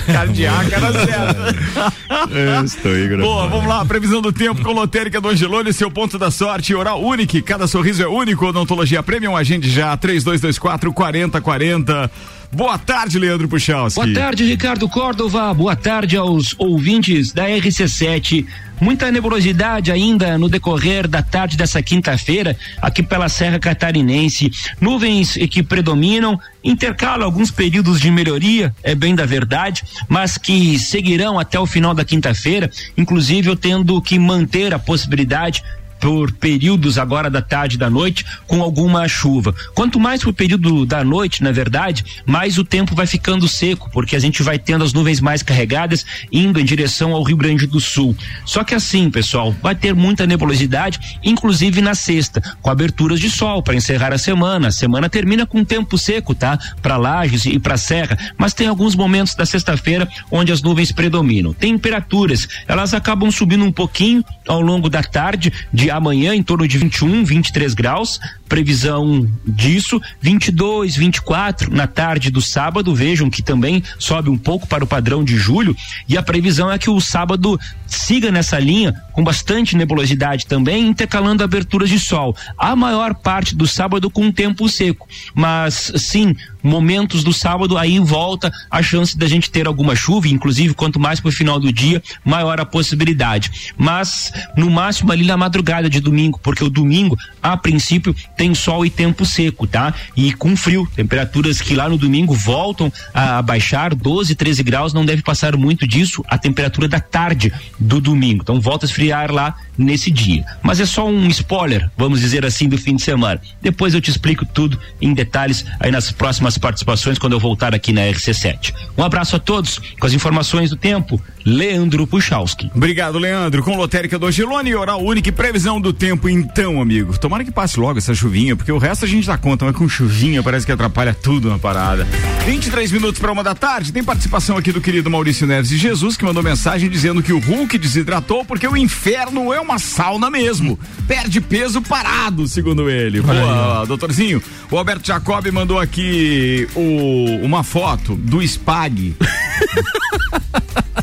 Cardíaco era certo. Estou Igor. Boa, vamos lá, previsão do tempo com lotérica do Angelone, seu ponto da sorte, oral único, cada sorriso é único, odontologia premium, agende já, 3224 4040. Boa tarde, Leandro Puchalski. Boa tarde, Ricardo Córdova. Boa tarde aos ouvintes da RC7. Muita nebulosidade ainda no decorrer da tarde dessa quinta-feira, aqui pela Serra Catarinense. Nuvens que predominam, intercalam alguns períodos de melhoria, é bem da verdade, mas que seguirão até o final da quinta-feira, inclusive eu tendo que manter a possibilidade por períodos agora da tarde e da noite com alguma chuva. Quanto mais pro período da noite, na verdade, mais o tempo vai ficando seco, porque a gente vai tendo as nuvens mais carregadas indo em direção ao Rio Grande do Sul. Só que assim, pessoal, vai ter muita nebulosidade, inclusive na sexta, com aberturas de sol para encerrar a semana. A semana termina com tempo seco, tá? Para Lages e para Serra, mas tem alguns momentos da sexta-feira onde as nuvens predominam. Temperaturas, elas acabam subindo um pouquinho ao longo da tarde de amanhã em torno de 21, 23 graus, previsão disso, 22, 24 na tarde do sábado, vejam que também sobe um pouco para o padrão de julho, e a previsão é que o sábado siga nessa linha com bastante nebulosidade também, intercalando aberturas de sol. A maior parte do sábado com tempo seco, mas sim, momentos do sábado, aí volta a chance da gente ter alguma chuva, inclusive quanto mais pro final do dia, maior a possibilidade. Mas no máximo ali na madrugada de domingo, porque o domingo, a princípio, tem sol e tempo seco, tá? E com frio, temperaturas que lá no domingo voltam a baixar 12, 13 graus, não deve passar muito disso a temperatura da tarde do domingo. Então volta a esfriar lá nesse dia. Mas é só um spoiler, vamos dizer assim, do fim de semana. Depois eu te explico tudo em detalhes aí nas próximas participações quando eu voltar aqui na RC7. Um abraço a todos com as informações do tempo. Leandro Puchalski. Obrigado, Leandro. Com lotérica do Angelone e Oral Única e previsão do tempo, então, amigo. Tomara que passe logo essa chuvinha, porque o resto a gente dá conta, mas com chuvinha parece que atrapalha tudo na parada. 23 minutos para uma da tarde. Tem participação aqui do querido Maurício Neves de Jesus, que mandou mensagem dizendo que o Hulk desidratou porque o inferno é uma sauna mesmo. Perde peso parado, segundo ele. Boa, doutorzinho. O Alberto Jacob mandou aqui o, uma foto do Spag.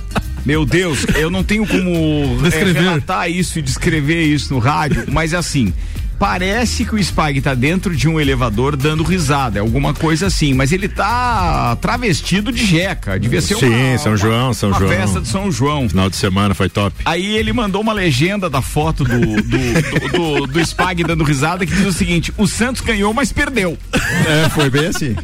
Meu Deus, eu não tenho como Descrever. é, relatar isso e descrever isso no rádio, mas assim, parece que o Spag tá dentro de um elevador dando risada, é alguma coisa assim, mas ele tá travestido de jeca, devia ser Sim, uma, São uma- João, São uma João. festa de São João. Final de semana foi top. Aí ele mandou uma legenda da foto do, do, do, do, do Spag dando risada que diz o seguinte: o Santos ganhou, mas perdeu. É, foi bem assim.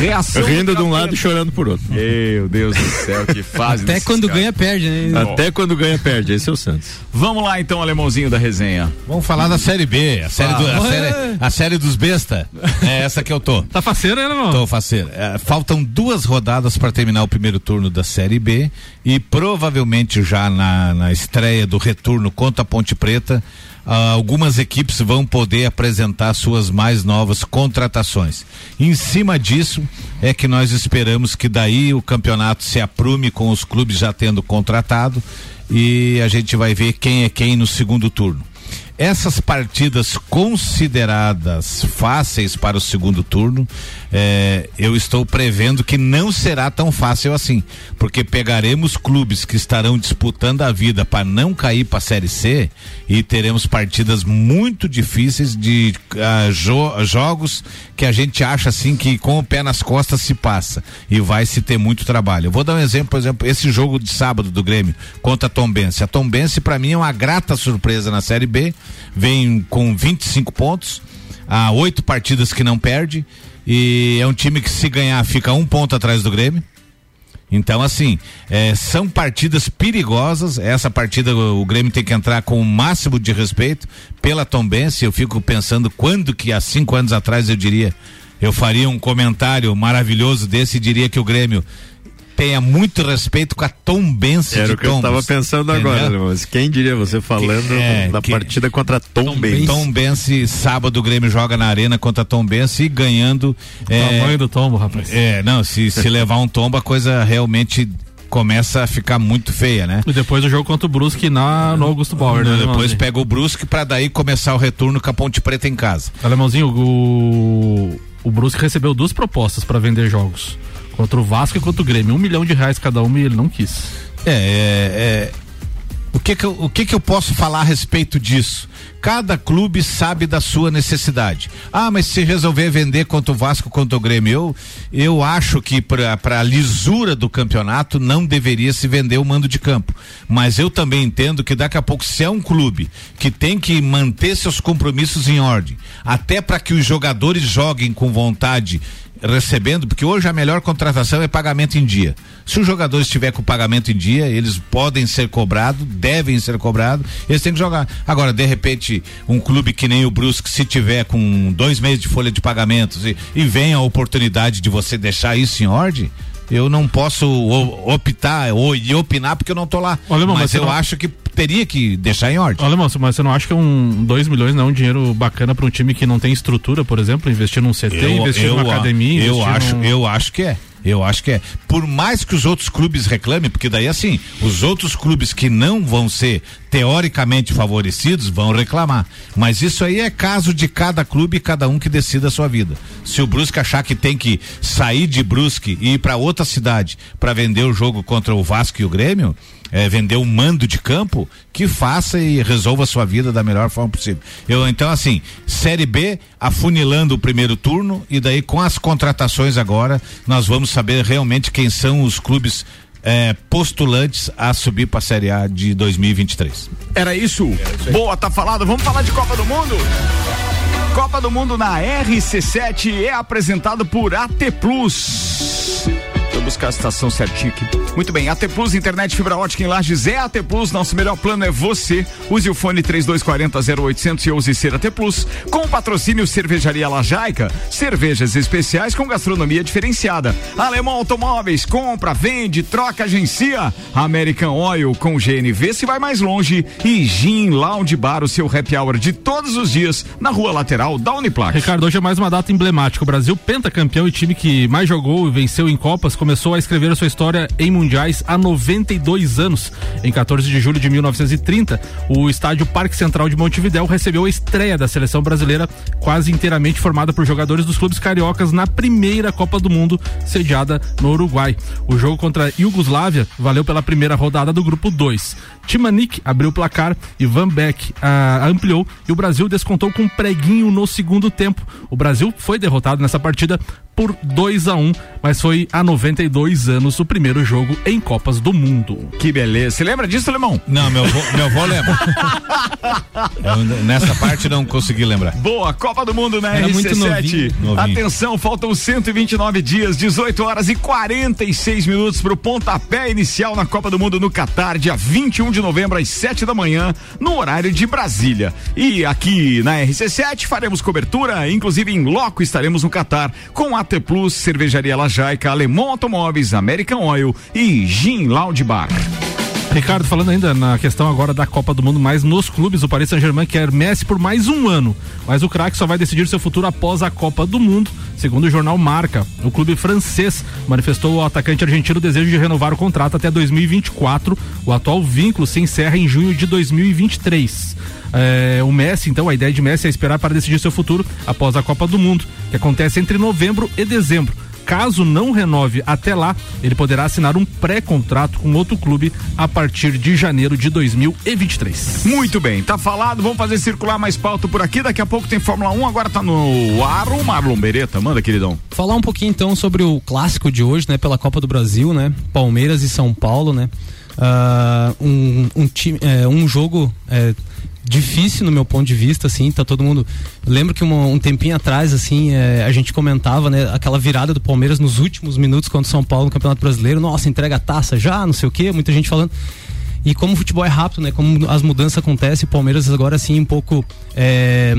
Reação. Rindo do de um lado e chorando por outro. Meu Deus do céu, que fase. Até quando caras. ganha, perde, né? Até quando ganha, perde. Esse é o Santos. Vamos lá então, alemãozinho da resenha. Vamos falar da Série B, a série, do- a série, a série dos besta. É essa que eu tô. Tá faceiro, né, irmão? Tô faceiro. É, faltam duas rodadas para terminar o primeiro turno da Série B e provavelmente já na, na estreia do retorno contra a Ponte Preta, ah, algumas equipes vão poder apresentar suas mais novas contratações. Em cima disso é que nós esperamos que daí o campeonato se aprume com os clubes já tendo contratado e a gente vai ver quem é quem no segundo turno. Essas partidas consideradas fáceis para o segundo turno, eh, eu estou prevendo que não será tão fácil assim, porque pegaremos clubes que estarão disputando a vida para não cair para a Série C e teremos partidas muito difíceis de ah, jo- jogos que a gente acha assim que com o pé nas costas se passa e vai se ter muito trabalho. Eu vou dar um exemplo, por exemplo, esse jogo de sábado do Grêmio contra a Tombense. A Tombense para mim é uma grata surpresa na Série B, vem com 25 pontos, há oito partidas que não perde e é um time que se ganhar fica um ponto atrás do Grêmio. Então, assim, eh, são partidas perigosas. Essa partida o Grêmio tem que entrar com o máximo de respeito pela Tombense. Eu fico pensando quando que há cinco anos atrás eu diria, eu faria um comentário maravilhoso desse e diria que o Grêmio tenha muito respeito com a Tombense Era de o que eu Tombos. tava pensando Entendeu? agora, mas quem diria você falando é, da que- partida contra Tom Benz. Tom Bense, sábado o Grêmio joga na arena contra Tom Bense e ganhando. é, Tamanho do tombo, rapaz. É, não, se, se levar um tombo, a coisa realmente começa a ficar muito feia, né? E depois do jogo contra o Brusque na, no Augusto Bauer, né, Depois Alemãozinho? pega o Brusque pra daí começar o retorno com a Ponte Preta em casa. Alemãozinho, o, o Brusque recebeu duas propostas pra vender jogos. Contra o Vasco e contra o Grêmio. Um milhão de reais cada uma e ele não quis. É, é, é, o que que eu, o que que eu posso falar a respeito disso? Cada clube sabe da sua necessidade. Ah, mas se resolver vender contra o Vasco, contra o Grêmio, eu, eu acho que para a lisura do campeonato não deveria se vender o mando de campo. Mas eu também entendo que daqui a pouco, se é um clube que tem que manter seus compromissos em ordem, até para que os jogadores joguem com vontade recebendo, porque hoje a melhor contratação é pagamento em dia. Se o jogador estiver com pagamento em dia, eles podem ser cobrados, devem ser cobrados, eles têm que jogar. Agora, de repente, um clube que nem o Brusque, se tiver com dois meses de folha de pagamentos e, e vem a oportunidade de você deixar isso em ordem, eu não posso optar ou opinar porque eu não tô lá. Alemão, mas mas eu não- acho que teria que deixar em ordem. Olha, moço, mas você não acha que um 2 milhões não é um dinheiro bacana pra um time que não tem estrutura, por exemplo, investir num CT, investir numa a- academia, Eu acho, num- eu acho que é. Eu acho que é. Por mais que os outros clubes reclamem, porque daí assim, os outros clubes que não vão ser teoricamente favorecidos vão reclamar. Mas isso aí é caso de cada clube e cada um que decida a sua vida. Se o Brusque achar que tem que sair de Brusque e ir para outra cidade para vender o jogo contra o Vasco e o Grêmio, é, vender um mando de campo, que faça e resolva a sua vida da melhor forma possível. Eu, então, assim, Série B afunilando o primeiro turno e daí com as contratações agora, nós vamos saber realmente quem são os clubes é, postulantes a subir para a Série A de 2023. Era isso? Era isso Boa, tá falado. Vamos falar de Copa do Mundo? Copa do Mundo na RC7 é apresentado por AT Plus buscar a estação certinha aqui. Muito bem, AT Plus, internet fibra ótica em Lages é AT Plus, nosso melhor plano é você. Use o fone 3240 0800 e use ser AT Plus. Com patrocínio Cervejaria Lajaica, cervejas especiais com gastronomia diferenciada. Alemão Automóveis, compra, vende, troca, agencia. American Oil com GNV se vai mais longe. E Gin Lounge Bar, o seu happy hour de todos os dias na rua lateral da Uniplac. Ricardo, hoje é mais uma data emblemática. O Brasil pentacampeão e time que mais jogou e venceu em Copas começou começou a escrever a sua história em mundiais há 92 anos. Em 14 de julho de 1930, o estádio Parque Central de Montevidéu recebeu a estreia da seleção brasileira, quase inteiramente formada por jogadores dos clubes cariocas na primeira Copa do Mundo, sediada no Uruguai. O jogo contra a Iugoslávia valeu pela primeira rodada do grupo 2. Timanik abriu o placar e Van Beek ah, ampliou e o Brasil descontou com um preguinho no segundo tempo. O Brasil foi derrotado nessa partida por 2 a 1 um, mas foi há 92 anos o primeiro jogo em Copas do Mundo. Que beleza. Você lembra disso, Alemão? Não, meu avô, meu avô lembra. Eu, nessa parte não consegui lembrar. Boa, Copa do Mundo na Era RC7. Novinho. Atenção, faltam 129 dias, 18 horas e 46 minutos para o pontapé inicial na Copa do Mundo no Catar, dia 21 de novembro às 7 da manhã, no horário de Brasília. E aqui na RC7 faremos cobertura, inclusive em loco estaremos no Catar com a AT Plus, Cervejaria Lajaica, Alemão Automóveis, American Oil e Gin Lounge Bar. Ricardo, falando ainda na questão agora da Copa do Mundo, mas nos clubes, o Paris Saint-Germain quer Messi por mais um ano. Mas o craque só vai decidir seu futuro após a Copa do Mundo, segundo o jornal Marca. O clube francês manifestou ao atacante argentino o desejo de renovar o contrato até 2024. O atual vínculo se encerra em junho de 2023. É, o Messi, então, a ideia de Messi é esperar para decidir seu futuro após a Copa do Mundo, que acontece entre novembro e dezembro. Caso não renove até lá, ele poderá assinar um pré-contrato com outro clube a partir de janeiro de 2023. Muito bem, tá falado. Vamos fazer circular mais pauta por aqui. Daqui a pouco tem Fórmula 1, agora tá no ar o Marlon Beretta. Manda, queridão. Falar um pouquinho então sobre o clássico de hoje, né, pela Copa do Brasil, né? Palmeiras e São Paulo, né? Uh, um, um, time, é, um jogo é, difícil no meu ponto de vista, assim, tá todo mundo. Lembro que um tempinho atrás, assim, é, a gente comentava, né, aquela virada do Palmeiras nos últimos minutos contra o São Paulo no Campeonato Brasileiro. Nossa, entrega a taça já, não sei o quê, muita gente falando. E como o futebol é rápido, né? Como as mudanças acontecem, o Palmeiras agora assim um pouco é,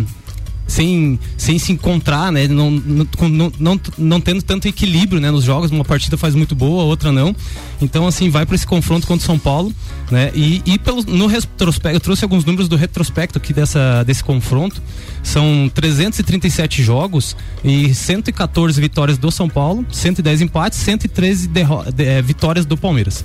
sem, sem se encontrar, né? Não, não, não, não, tendo tanto equilíbrio né? nos jogos, uma partida faz muito boa, outra não. Então, assim, vai para esse confronto contra o São Paulo, né? E, e pelo, no retrospecto, eu trouxe alguns números do retrospecto aqui dessa, desse confronto. São 337 jogos e 114 vitórias do São Paulo, 110 empates, 113 de, é, vitórias do Palmeiras.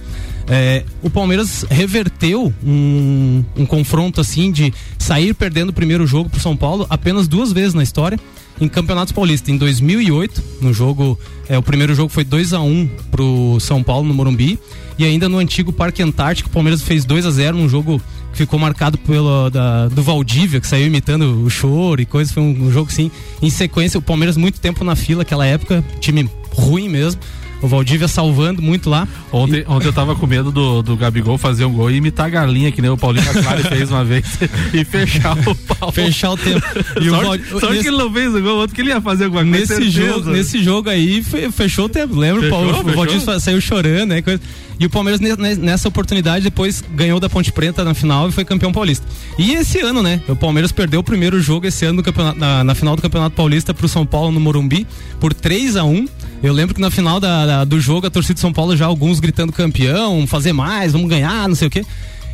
É, o Palmeiras reverteu um, um, confronto assim de sair perdendo o primeiro jogo pro São Paulo apenas duas vezes na história em Campeonatos Paulistas. Em 2008, no jogo, é, o primeiro jogo foi 2 a 1 pro São Paulo no Morumbi e ainda no antigo Parque Antártico, o Palmeiras fez 2 a 0 num jogo que ficou marcado pelo da, do Valdívia, que saiu imitando o choro e coisas. Foi um, um jogo assim, em sequência, o Palmeiras muito tempo na fila, aquela época, time ruim mesmo. O Valdívia salvando muito lá. Ontem, e... ontem eu tava com medo do, do Gabigol fazer um gol e imitar a galinha, que nem o Paulinho Clare fez uma vez, e fechar o pau. Fechar o tempo. E só, o só nesse... que ele não fez o gol, outro que ele ia fazer alguma coisa. Nesse, jogo, nesse jogo aí, fechou o tempo. Lembra? Fechou, o, Paulo, o Valdívia saiu chorando, né? Coisa... E o Palmeiras nessa oportunidade depois ganhou da Ponte Preta na final e foi campeão paulista. E esse ano, né? O Palmeiras perdeu o primeiro jogo esse ano na, na, final do Campeonato Paulista pro São Paulo no Morumbi por 3 a 1 eu lembro que na final da, da, do jogo a torcida de São Paulo já alguns gritando campeão, fazer mais, vamos ganhar, não sei o quê.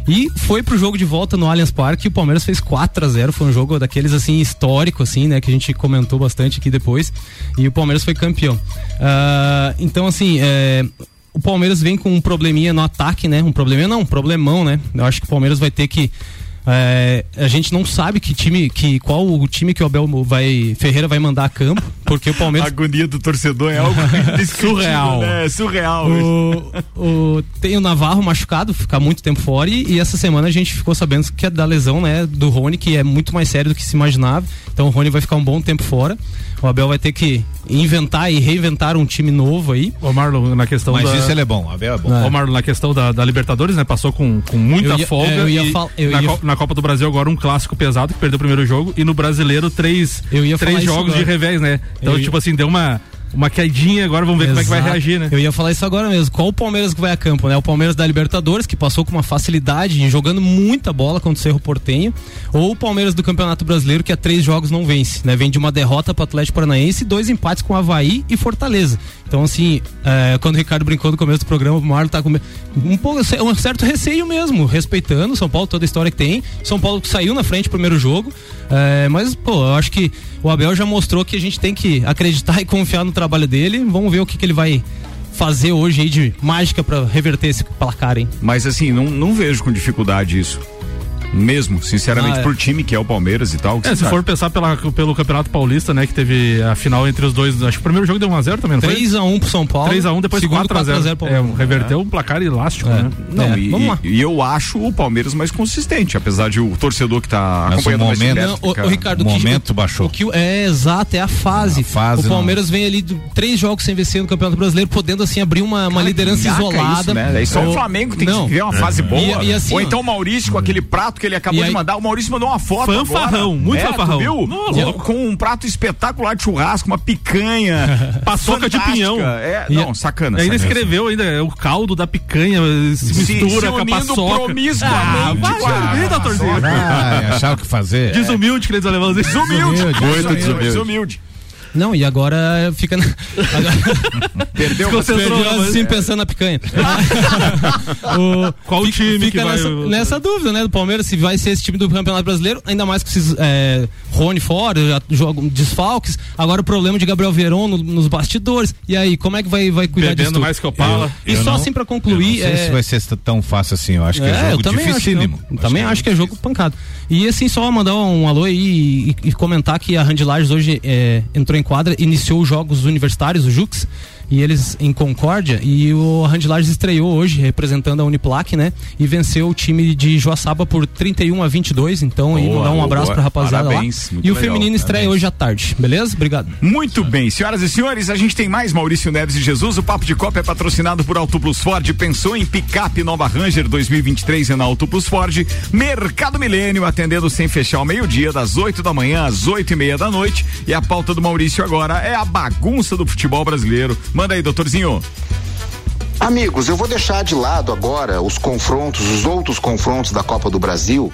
E foi pro jogo de volta no Allianz Parque o Palmeiras fez 4 a 0 Foi um jogo daqueles assim, histórico, assim, né? Que a gente comentou bastante aqui depois. E o Palmeiras foi campeão. Uh, então, assim, é, o Palmeiras vem com um probleminha no ataque, né? Um probleminha não, um problemão, né? Eu acho que o Palmeiras vai ter que É, a gente não sabe que time, que qual o time que o Abel vai Ferreira vai mandar a campo, porque o Palmeiras. A agonia do torcedor é algo surreal. Né? Surreal. O, o, tem o Navarro machucado, ficar muito tempo fora e, e, essa semana a gente ficou sabendo que é da lesão, né, do Rony, que é muito mais sério do que se imaginava. Então o Rony vai ficar um bom tempo fora. O Abel vai ter que inventar e reinventar um time novo aí. O Marlon, na questão Mas da... isso ele é bom, Abel é bom. É. O Marlon, na questão da, da Libertadores, né? Passou com, com muita ia, folga. é, eu ia fal- eu na, ia- Co- na Copa do Brasil agora um clássico pesado que perdeu o primeiro jogo e no brasileiro três, Eu ia três jogos de revés, né? Então, Eu ia- tipo assim, deu uma, uma quedinha, agora vamos ver como é que vai Exato. reagir, né? Eu ia falar isso agora mesmo. Qual o Palmeiras que vai a campo, né? O Palmeiras da Libertadores, que passou com uma facilidade, jogando muita bola contra o Cerro Portenho, ou o Palmeiras do Campeonato Brasileiro, que há três jogos não vence, né? Vem de uma derrota para o Atlético Paranaense e dois empates com Havaí e Fortaleza. Então, assim, é, quando o Ricardo brincou no começo do programa, o Marlon tá com um, pouco, um certo receio mesmo, respeitando São Paulo, toda a história que tem. São Paulo saiu na frente no primeiro jogo, é, mas, pô, eu acho que o Abel já mostrou que a gente tem que acreditar e confiar no trabalho dele. Vamos ver o que, que ele vai fazer hoje aí de mágica para reverter esse placar, hein? Mas assim, não, não vejo com dificuldade isso. Mesmo, sinceramente, Ah, é. pro time que é o Palmeiras e tal. o que É, se for acha? pensar pela, pelo Campeonato Paulista, né? Que teve a final entre os dois. Acho que o primeiro jogo deu 1x0 também, não foi? 3x1 pro São Paulo. 3x1, depois segundo 4x0. pro É, reverteu um placar elástico, É. né? Não, É, e, vamos lá. e eu acho o Palmeiras mais consistente, apesar de o torcedor que tá Mas o acompanhando mais de momento- perto Não, o, o Ricardo, O o que- momento baixou. O que, é exato, é a fase. A fase o não- Palmeiras vem ali do, três jogos sem vencer no Campeonato Brasileiro, podendo assim abrir uma, uma liderança isolada. Isso, né? Daí só o Flamengo tem não. que ver uma fase boa. E- e assim, Ou então o Maurício com aquele prato que ele acabou E aí- de mandar. O Maurício mandou uma foto. Fanfarrão, agora. muito é, tu fanfarrão. Viu? Não, Com- um prato espetacular de churrasco, uma picanha. Paçoca de pinhão. É, E- não, sacana. E ainda sacana. escreveu ainda é, o caldo da picanha, se Se- mistura se com a unindo paçoca. promiscuamente Ah, vai dormir, doutorzinho. Ah, achava o que fazer. Desumilde que eles alemães. Desumilde. Muito desumilde. Desumilde. Não, e agora fica. Na... Agora... Perdeu Perdeu assim pensando na picanha. o, Qual fica, time fica que vai- nessa, nessa dúvida, né? Do Palmeiras, se vai ser esse time do Campeonato Brasileiro, ainda mais com esses é, Rony fora, já jogam desfalques. Agora o problema de Gabriel Veron no- nos bastidores. E aí, como é que vai, vai cuidar Bebendo disso? mais que o Pala. E Eu só não- assim pra Eu concluir. não sei é, se vai ser tão fácil assim. Eu acho que é, eu jogo também dificílimo. Acho que não. também acho que é jogo pancado. E assim, só mandar um alô aí e, e comentar que a Randy Lages hoje é, entrou em quadra, iniciou os jogos universitários, o Jux, e eles em Concórdia, e o Randy Lages estreou hoje, representando a Uniplac, né? E venceu o time de Joaçaba por 31 a 22. Então, Boa, mandar um boa, abraço pra rapaziada parabéns, lá. E o legal, feminino estreia parabéns. hoje à tarde, beleza? Obrigado. Muito bem, senhoras e senhores, a gente tem mais Maurício Neves e Jesus. O Papo de Copa é patrocinado por Auto Plus Ford. Pensou em picape Nova Ranger 2023 é na Auto Plus Ford. Mercado Milênio atendendo sem fechar ao meio-dia, das 8 da manhã às 8 e meia da noite. E a pauta do Maurício agora é a bagunça do futebol brasileiro. Manda aí, doutorzinho. Amigos, eu vou deixar de lado agora os confrontos, os outros confrontos da Copa do Brasil,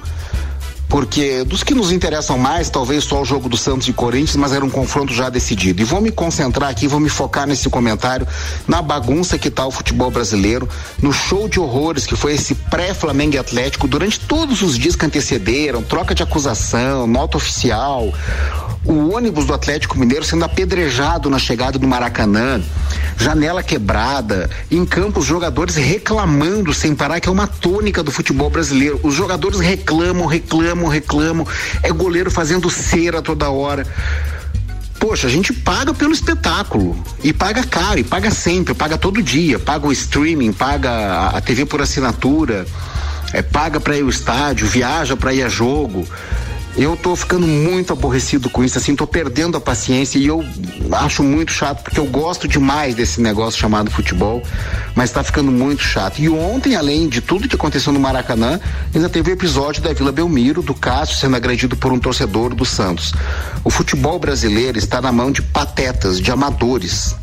porque dos que nos interessam mais, talvez só o jogo do Santos e Corinthians, mas era um confronto já decidido. E vou me concentrar aqui, vou me focar nesse comentário, na bagunça que tá o futebol brasileiro, no show de horrores que foi esse pré-Flamengo e Atlético durante todos os dias que antecederam, troca de acusação, nota oficial, o ônibus do Atlético Mineiro sendo apedrejado na chegada do Maracanã, janela quebrada, em campo os jogadores reclamando sem parar, que é uma tônica do futebol brasileiro. Os jogadores reclamam, reclamam, reclamam, é goleiro fazendo cera toda hora. Poxa, a gente paga pelo espetáculo e paga caro, e paga sempre, paga todo dia, paga o streaming, paga a- TV por assinatura, é, paga para ir ao estádio, viaja para ir a jogo. Eu tô ficando muito aborrecido com isso, assim, tô perdendo a paciência e eu acho muito chato, porque eu gosto demais desse negócio chamado futebol, mas tá ficando muito chato. E ontem, além de tudo que aconteceu no Maracanã, ainda teve o episódio da Vila Belmiro, do Cássio sendo agredido por um torcedor do Santos. O futebol brasileiro está na mão de patetas, de amadores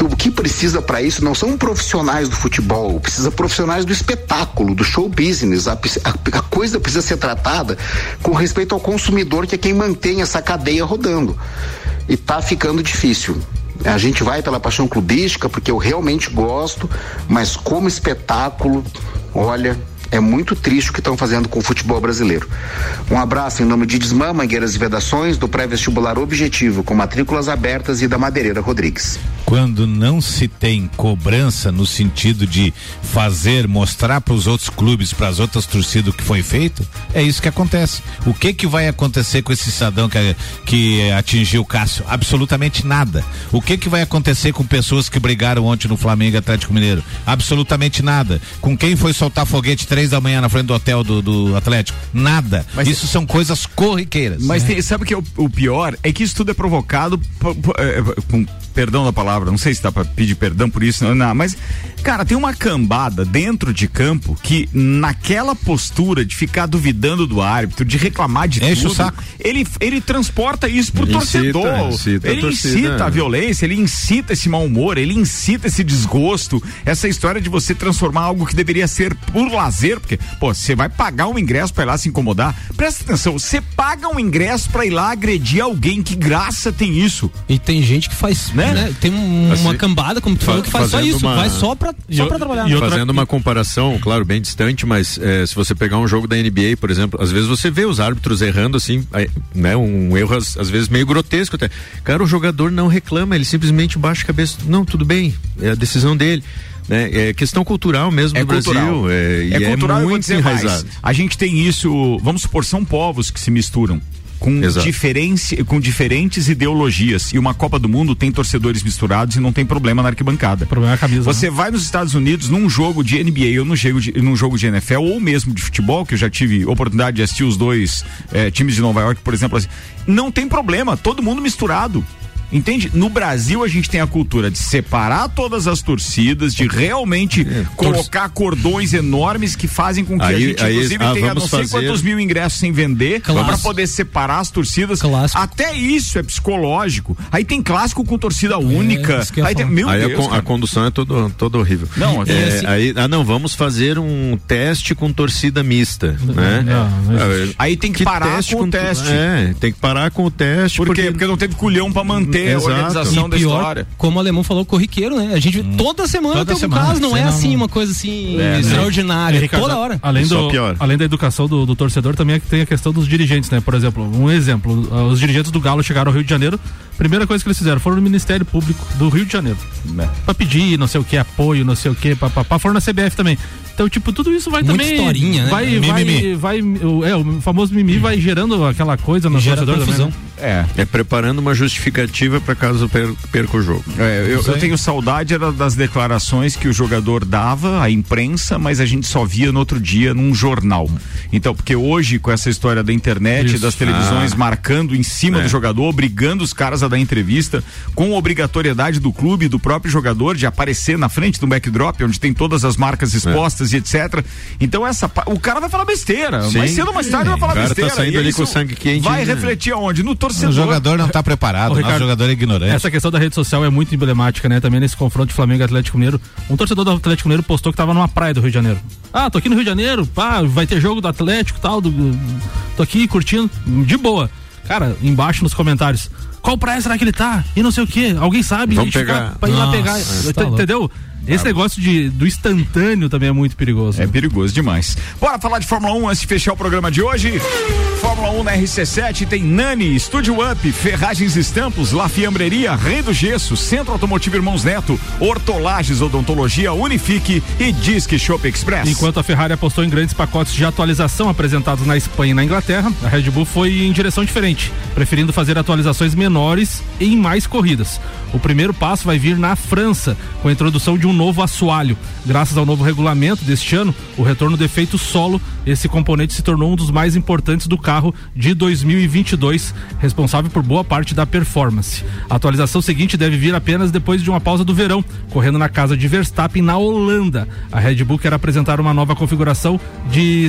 que o que precisa para isso não são profissionais do futebol, precisa profissionais do espetáculo, do show business. A, a- a coisa precisa ser tratada com respeito ao consumidor, que é quem mantém essa cadeia rodando. E tá ficando difícil. A gente vai pela paixão clubística, porque eu realmente gosto, mas como espetáculo, olha, é muito triste o que estão fazendo com o futebol brasileiro. Um abraço em nome de Desmã, Mangueiras e Vedações, do pré-vestibular Objetivo, com matrículas abertas e da Madeireira Rodrigues. quando não se tem cobrança no sentido de fazer, mostrar para os outros clubes, para as outras torcidas o que foi feito, é isso que acontece. O que que vai acontecer com esse cidadão que, que atingiu o Cássio? Absolutamente nada. O que que vai acontecer com pessoas que brigaram ontem no Flamengo Atlético Mineiro? Absolutamente nada. Com quem foi soltar foguete três da manhã na frente do hotel do, do Atlético? Nada. Mas isso são coisas corriqueiras. Mas tem, sabe o que é o, o, pior? É que isso tudo é provocado é, com perdão da palavra, não sei se dá pra pedir perdão por isso, não, não, mas, cara, tem uma cambada dentro de campo que, naquela postura de ficar duvidando do árbitro, de reclamar de Enche tudo, o saco. Ele, ele transporta isso pro Ele torcedor. incita, incita a ele torcida. incita a violência, ele incita esse mau humor, ele incita esse desgosto, essa história de você transformar algo que deveria ser por lazer, porque, pô, você vai pagar um ingresso pra ir lá se incomodar. Presta atenção, você paga um ingresso pra ir lá agredir alguém, que graça tem isso? E tem gente que faz, Né? né? Tem um- uma Assim, cambada, como tu falou, que faz só isso, uma- vai só pra, só pra trabalhar. Fazendo uma comparação, claro, bem distante, mas eh, se você pegar um jogo da NBA, por exemplo, às vezes você vê os árbitros errando assim, né? Um erro às, às vezes meio grotesco até. Cara, o jogador não reclama, ele simplesmente baixa a cabeça. Não, tudo bem, é a decisão dele. Né? É questão cultural mesmo É do cultural. Brasil. É, e é cultural, vou muito enraizado. A gente tem isso, vamos supor, são povos que se misturam. Com, diferenci, com diferentes ideologias. E uma Copa do Mundo tem torcedores misturados e não tem problema na arquibancada. O problema é a camisa. Você vai nos Estados Unidos num jogo de NBA ou num jogo de, num jogo de NFL ou mesmo de futebol, que eu já tive oportunidade de assistir os dois eh, times de Nova York, por exemplo. assim, não tem problema, todo mundo misturado. Entende? No Brasil a gente tem a cultura de separar todas as torcidas, de realmente colocar cordões enormes que fazem com que a Aí- gente, aí, inclusive, ah, tenha não sei fazer- quantos mil ingressos sem vender Clássico. para poder separar as torcidas. Até isso é psicológico. Aí tem clássico com torcida única. que eu ia Aí tem, meu aí Deus, a, con- a cara. condução é todo, todo horrível. Não, É, assim- aí, ah, não, vamos fazer um teste com torcida mista, né? não. Ah, Aí tem que parar com o teste. É, tem que parar com o teste. Por quê? Porque não teve culhão pra manter a Exato. organização E da pior, história. como o alemão falou, corriqueiro, né? A gente toda semana Toda tem semana. caso, não é Sim, não, assim não. uma coisa assim É, extraordinária, É, Ricardo, toda hora. Além, Só do, pior. além da educação do, do torcedor, também é que tem a questão dos dirigentes, né? Por exemplo, um exemplo: os dirigentes do Galo chegaram ao Rio de Janeiro. Primeira coisa que eles fizeram foram no Ministério Público do Rio de Janeiro. Pra pedir não sei o que, apoio, não sei o que, papapá. Foram na CBF também. Então, tipo, tudo isso vai Muita também. historinha, né? Vai, vai, Mimimi. vai, o- é, o famoso mimimi vai gerando aquela coisa no Gera torcedor confusão. também. né? É. É preparando uma justificativa para caso per- perca o jogo. É, eu, eu tenho saudade era das declarações que o jogador dava à imprensa, mas a gente só via no outro dia num jornal. Então, porque hoje, com essa história da internet, Isso. das televisões Ah. marcando em cima É. do jogador, obrigando os caras a dar entrevista, com obrigatoriedade do clube e do próprio jogador de aparecer na frente do backdrop, onde tem todas as marcas expostas e etc. Então, essa o cara vai falar besteira. Sim. Mais cedo ou mais tarde vai falar O cara tá besteira. saindo e ali com o sangue quente, Vai né? refletir aonde? No torcedor. O jogador não tá preparado, Ô, o Ricardo, jogador é ignorante. Essa questão da rede social é muito emblemática, né? Também nesse confronto de Flamengo e Atlético Mineiro. Um torcedor do Atlético Mineiro postou que tava numa praia do Rio de Janeiro. Ah, tô aqui no Rio de Janeiro, pá, vai ter jogo do Atlético e tal. do- tô aqui curtindo, de boa. Cara, embaixo nos comentários. Qual praia será que ele tá? E não sei o que. Alguém sabe Vamos pegar. pra ir lá Nossa, pegar. tá Ent- louco. Esse negócio de, do instantâneo também é muito perigoso. É perigoso demais. Bora falar de Fórmula 1 antes de fechar o programa de hoje. Fórmula 1 na RC7 tem Nani, Estúdio Up, Ferragens Estampos, La Fiambreria, Rei do Gesso, Centro Automotivo Irmãos Neto, Hortolagens Odontologia, Unifique e Disque Shop Express. Enquanto a Ferrari apostou em grandes pacotes de atualização apresentados na Espanha e na Inglaterra, a Red Bull foi em direção diferente, preferindo fazer atualizações menores em mais corridas. O primeiro passo vai vir na França, com a introdução de um novo assoalho. Graças ao novo regulamento deste ano, o retorno do efeito solo, esse componente se tornou um dos mais importantes do carro de 2022, responsável por boa parte da performance. A atualização seguinte deve vir apenas depois de uma pausa do verão, correndo na casa de Verstappen na Holanda. A Red Bull quer apresentar uma nova configuração de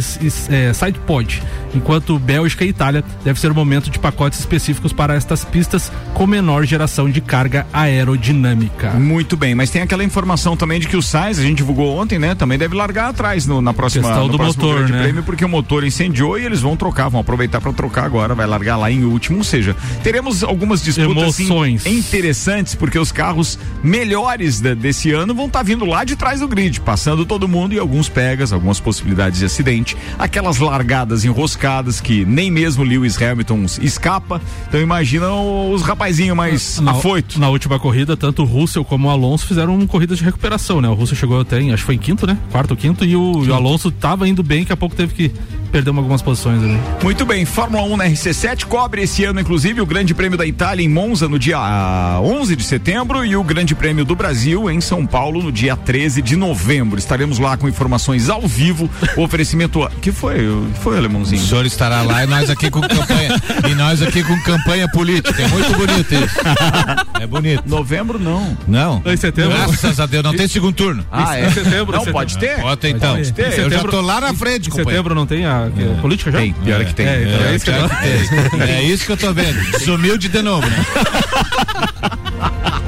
eh, sidepod, enquanto Bélgica e Itália deve ser o momento de pacotes específicos para estas pistas com menor geração de carga aerodinâmica. Muito bem, mas tem aquela informação também de que o Sainz, a gente divulgou ontem, né? Também deve largar atrás no- na próxima Questão do motor, né? Prêmio, porque o motor incendiou e eles vão trocar, vão aproveitar para trocar agora, vai largar lá em último, ou seja, teremos algumas disputas Emoções. interessantes, porque os carros melhores da- desse ano vão estar vindo lá de trás do grid, passando todo mundo e alguns pegas, algumas possibilidades de acidente, aquelas largadas enroscadas que nem mesmo Lewis Hamilton escapa. Então imagina os rapazinhos mais na, afoito. Na última corrida, tanto o Russell como o Alonso fizeram corridas de recuperação, né? O Russell chegou até, em, acho que foi em quinto, né? Quarto ou quinto, e o, e o Alonso tava indo bem, que a pouco teve que perder uma- algumas posições ali. Muito bem, Fórmula 1 na RC7 cobre esse ano, inclusive, o Grande Prêmio da Itália em Monza no dia ah, 11 de setembro e o Grande Prêmio do Brasil em São Paulo no dia 13 de novembro. Estaremos lá com informações ao vivo. O oferecimento. que foi? Que foi, Alemãozinho? O senhor estará lá e nós aqui com campanha. e nós aqui com campanha política. É muito bonito isso. É bonito. Novembro não. Não. Em setembro. Graças a Deus, não tem segundo turno. Ah, é? Em setembro, Não, setembro. pode ter? Pode ter então. Pode ter. Eu já tô lá na frente, Em setembro não tem a, que- a política já? Tem, pior é que tem. É, então é, É, isso que que tem. É isso que eu tô vendo. Desumilde de novo, né?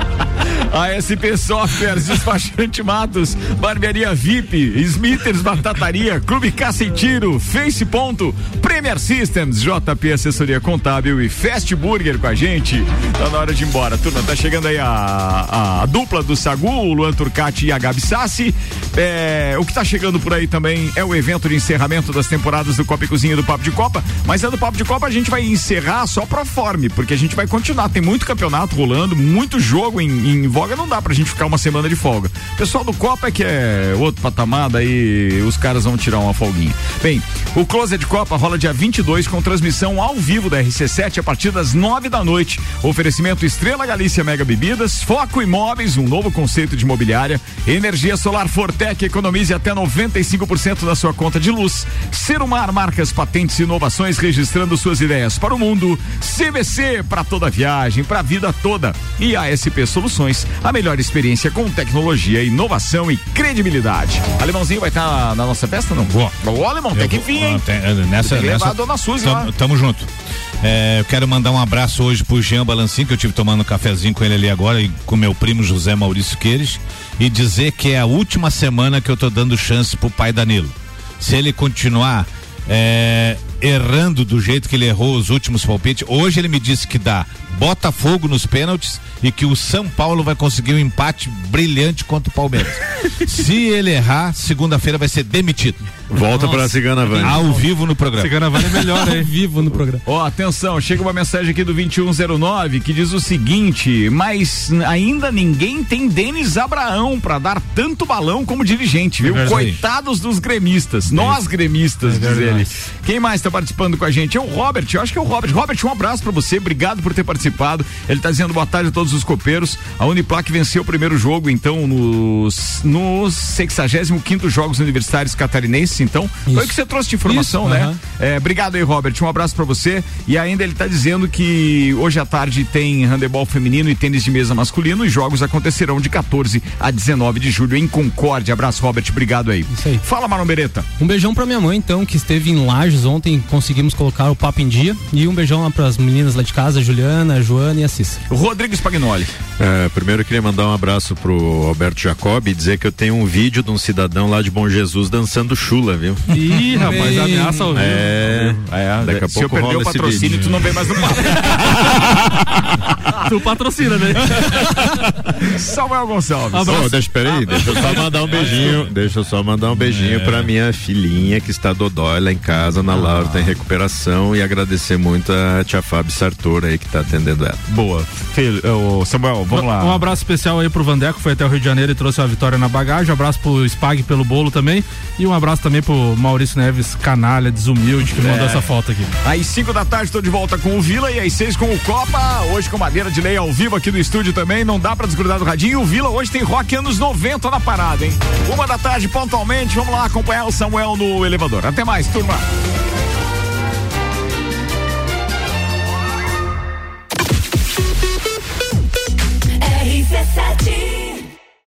A SP Softwares, Despachante Matos, Barbearia VIP, Smithers Batataria, Clube Caça e Tiro, Face Ponto, Premier Systems, JP Assessoria Contábil e Fast Burger com a gente. Tá na hora de ir embora. Turma, tá chegando aí a, a dupla do Sagu, o Luan Turcati e a Gabi Sassi. É, o que tá chegando por aí também é o evento de encerramento das temporadas do Copa e Cozinha do Papo de Copa, mas é do Papo de Copa a gente vai encerrar só pro forme, porque a gente vai continuar, tem muito campeonato rolando, muito jogo em, em voga, não dá pra gente ficar uma semana de folga. Pessoal do Copa é que é outro patamar, daí os caras vão tirar uma folguinha. Bem, o Closet Copa rola dia 22 com transmissão ao vivo da RC7 a partir das 9 da noite. Oferecimento Estrela Galícia Mega Bebidas, Foco Imóveis, um novo conceito de imobiliária, energia solar Fortec, economize até 95% da sua conta de luz. Serumar marcas, patentes e inovações registrando suas ideias para o mundo. CVC para toda viagem, para a vida toda. E ASP Soluções, a melhor experiência com tecnologia, inovação e credibilidade. Alemãozinho vai estar na nossa festa, não? Boa. Ô, Alemão, tem que vir, hein? Tem- é, nessa, Tem nessa, a dona Suzy tamo, lá. tamo junto. É, eu quero mandar um abraço hoje pro Jean Balancinho, que eu tive tomando um cafezinho com ele ali agora, e com meu primo José Maurício Queires, e dizer que é a última semana que eu tô dando chance pro pai Danilo. Se ele continuar é, errando do jeito que ele errou os últimos palpites, hoje ele me disse que dá Botafogo nos pênaltis e que o São Paulo vai conseguir um empate brilhante contra o Palmeiras. Se ele errar, segunda-feira vai ser demitido. Volta pra Cigana Van. Ao vivo no programa. Cigana Vale é melhor, hein? Vivo no programa. Ó, atenção, chega uma mensagem aqui do 2109 que diz o seguinte: mas ainda ninguém tem Denis Abraão pra dar tanto balão como dirigente, viu? verdade. Coitados dos gremistas, nós gremistas, diz verdade. ele. Quem mais tá participando com a gente? É o Robert, eu acho que é o Robert. Robert, um abraço pra você, obrigado por ter participado. Ele tá dizendo boa tarde a todos os copeiros. A Uniplac venceu o primeiro jogo, então, nos, nos 65 Jogos Universitários Catarinenses, então. Foi Isso. o que você trouxe de informação, Isso, né? aham. É, obrigado aí, Robert. Um abraço pra você. E ainda ele tá dizendo que hoje à tarde tem handebol feminino e tênis de mesa masculino. E jogos acontecerão de 14 a 19 de julho em Concórdia. Abraço, Robert. Obrigado aí. Isso aí. Fala, Marlon Beretta. Um beijão pra minha mãe, então, que esteve em Lages ontem, conseguimos colocar o papo em dia. E um beijão lá pras meninas lá de casa, Juliana, a Joana e a Cissa. Rodrigo Spagnoli. É, primeiro eu queria mandar um abraço pro Alberto Jacob e dizer que eu tenho um vídeo de um cidadão lá de Bom Jesus dançando chula, viu? Ih, rapaz, ameaça vivo. É, É, daqui a se eu pouco perder rola o esse patrocínio, tu não vem mais no papo. Tu patrocina, né? Samuel Gonçalves. Ô, deixa, peraí, deixa eu só mandar um beijinho, deixa eu só mandar um beijinho É. pra minha filhinha que está dodói lá em casa, Ah. na Laura, tá em recuperação e agradecer muito a tia Fábio Sartor aí que tá atendendo ela. Boa. Fel- ô, Samuel, vamos lá. Um abraço especial aí pro Vandeco, foi até o Rio de Janeiro e trouxe a vitória na bagagem. Um abraço pro Spag pelo bolo também. E um abraço também pro Maurício Neves, canalha, desumilde, que mandou É. essa foto aqui. Às 5 da tarde, estou de volta com o Vila e às 6 com o Copa. Hoje com madeira de lei ao vivo aqui no estúdio também. Não dá pra desgrudar do radinho. O Vila hoje tem rock anos 90 na parada, hein? Uma da tarde, pontualmente. Vamos lá acompanhar o Samuel no elevador. Até mais, turma. RC7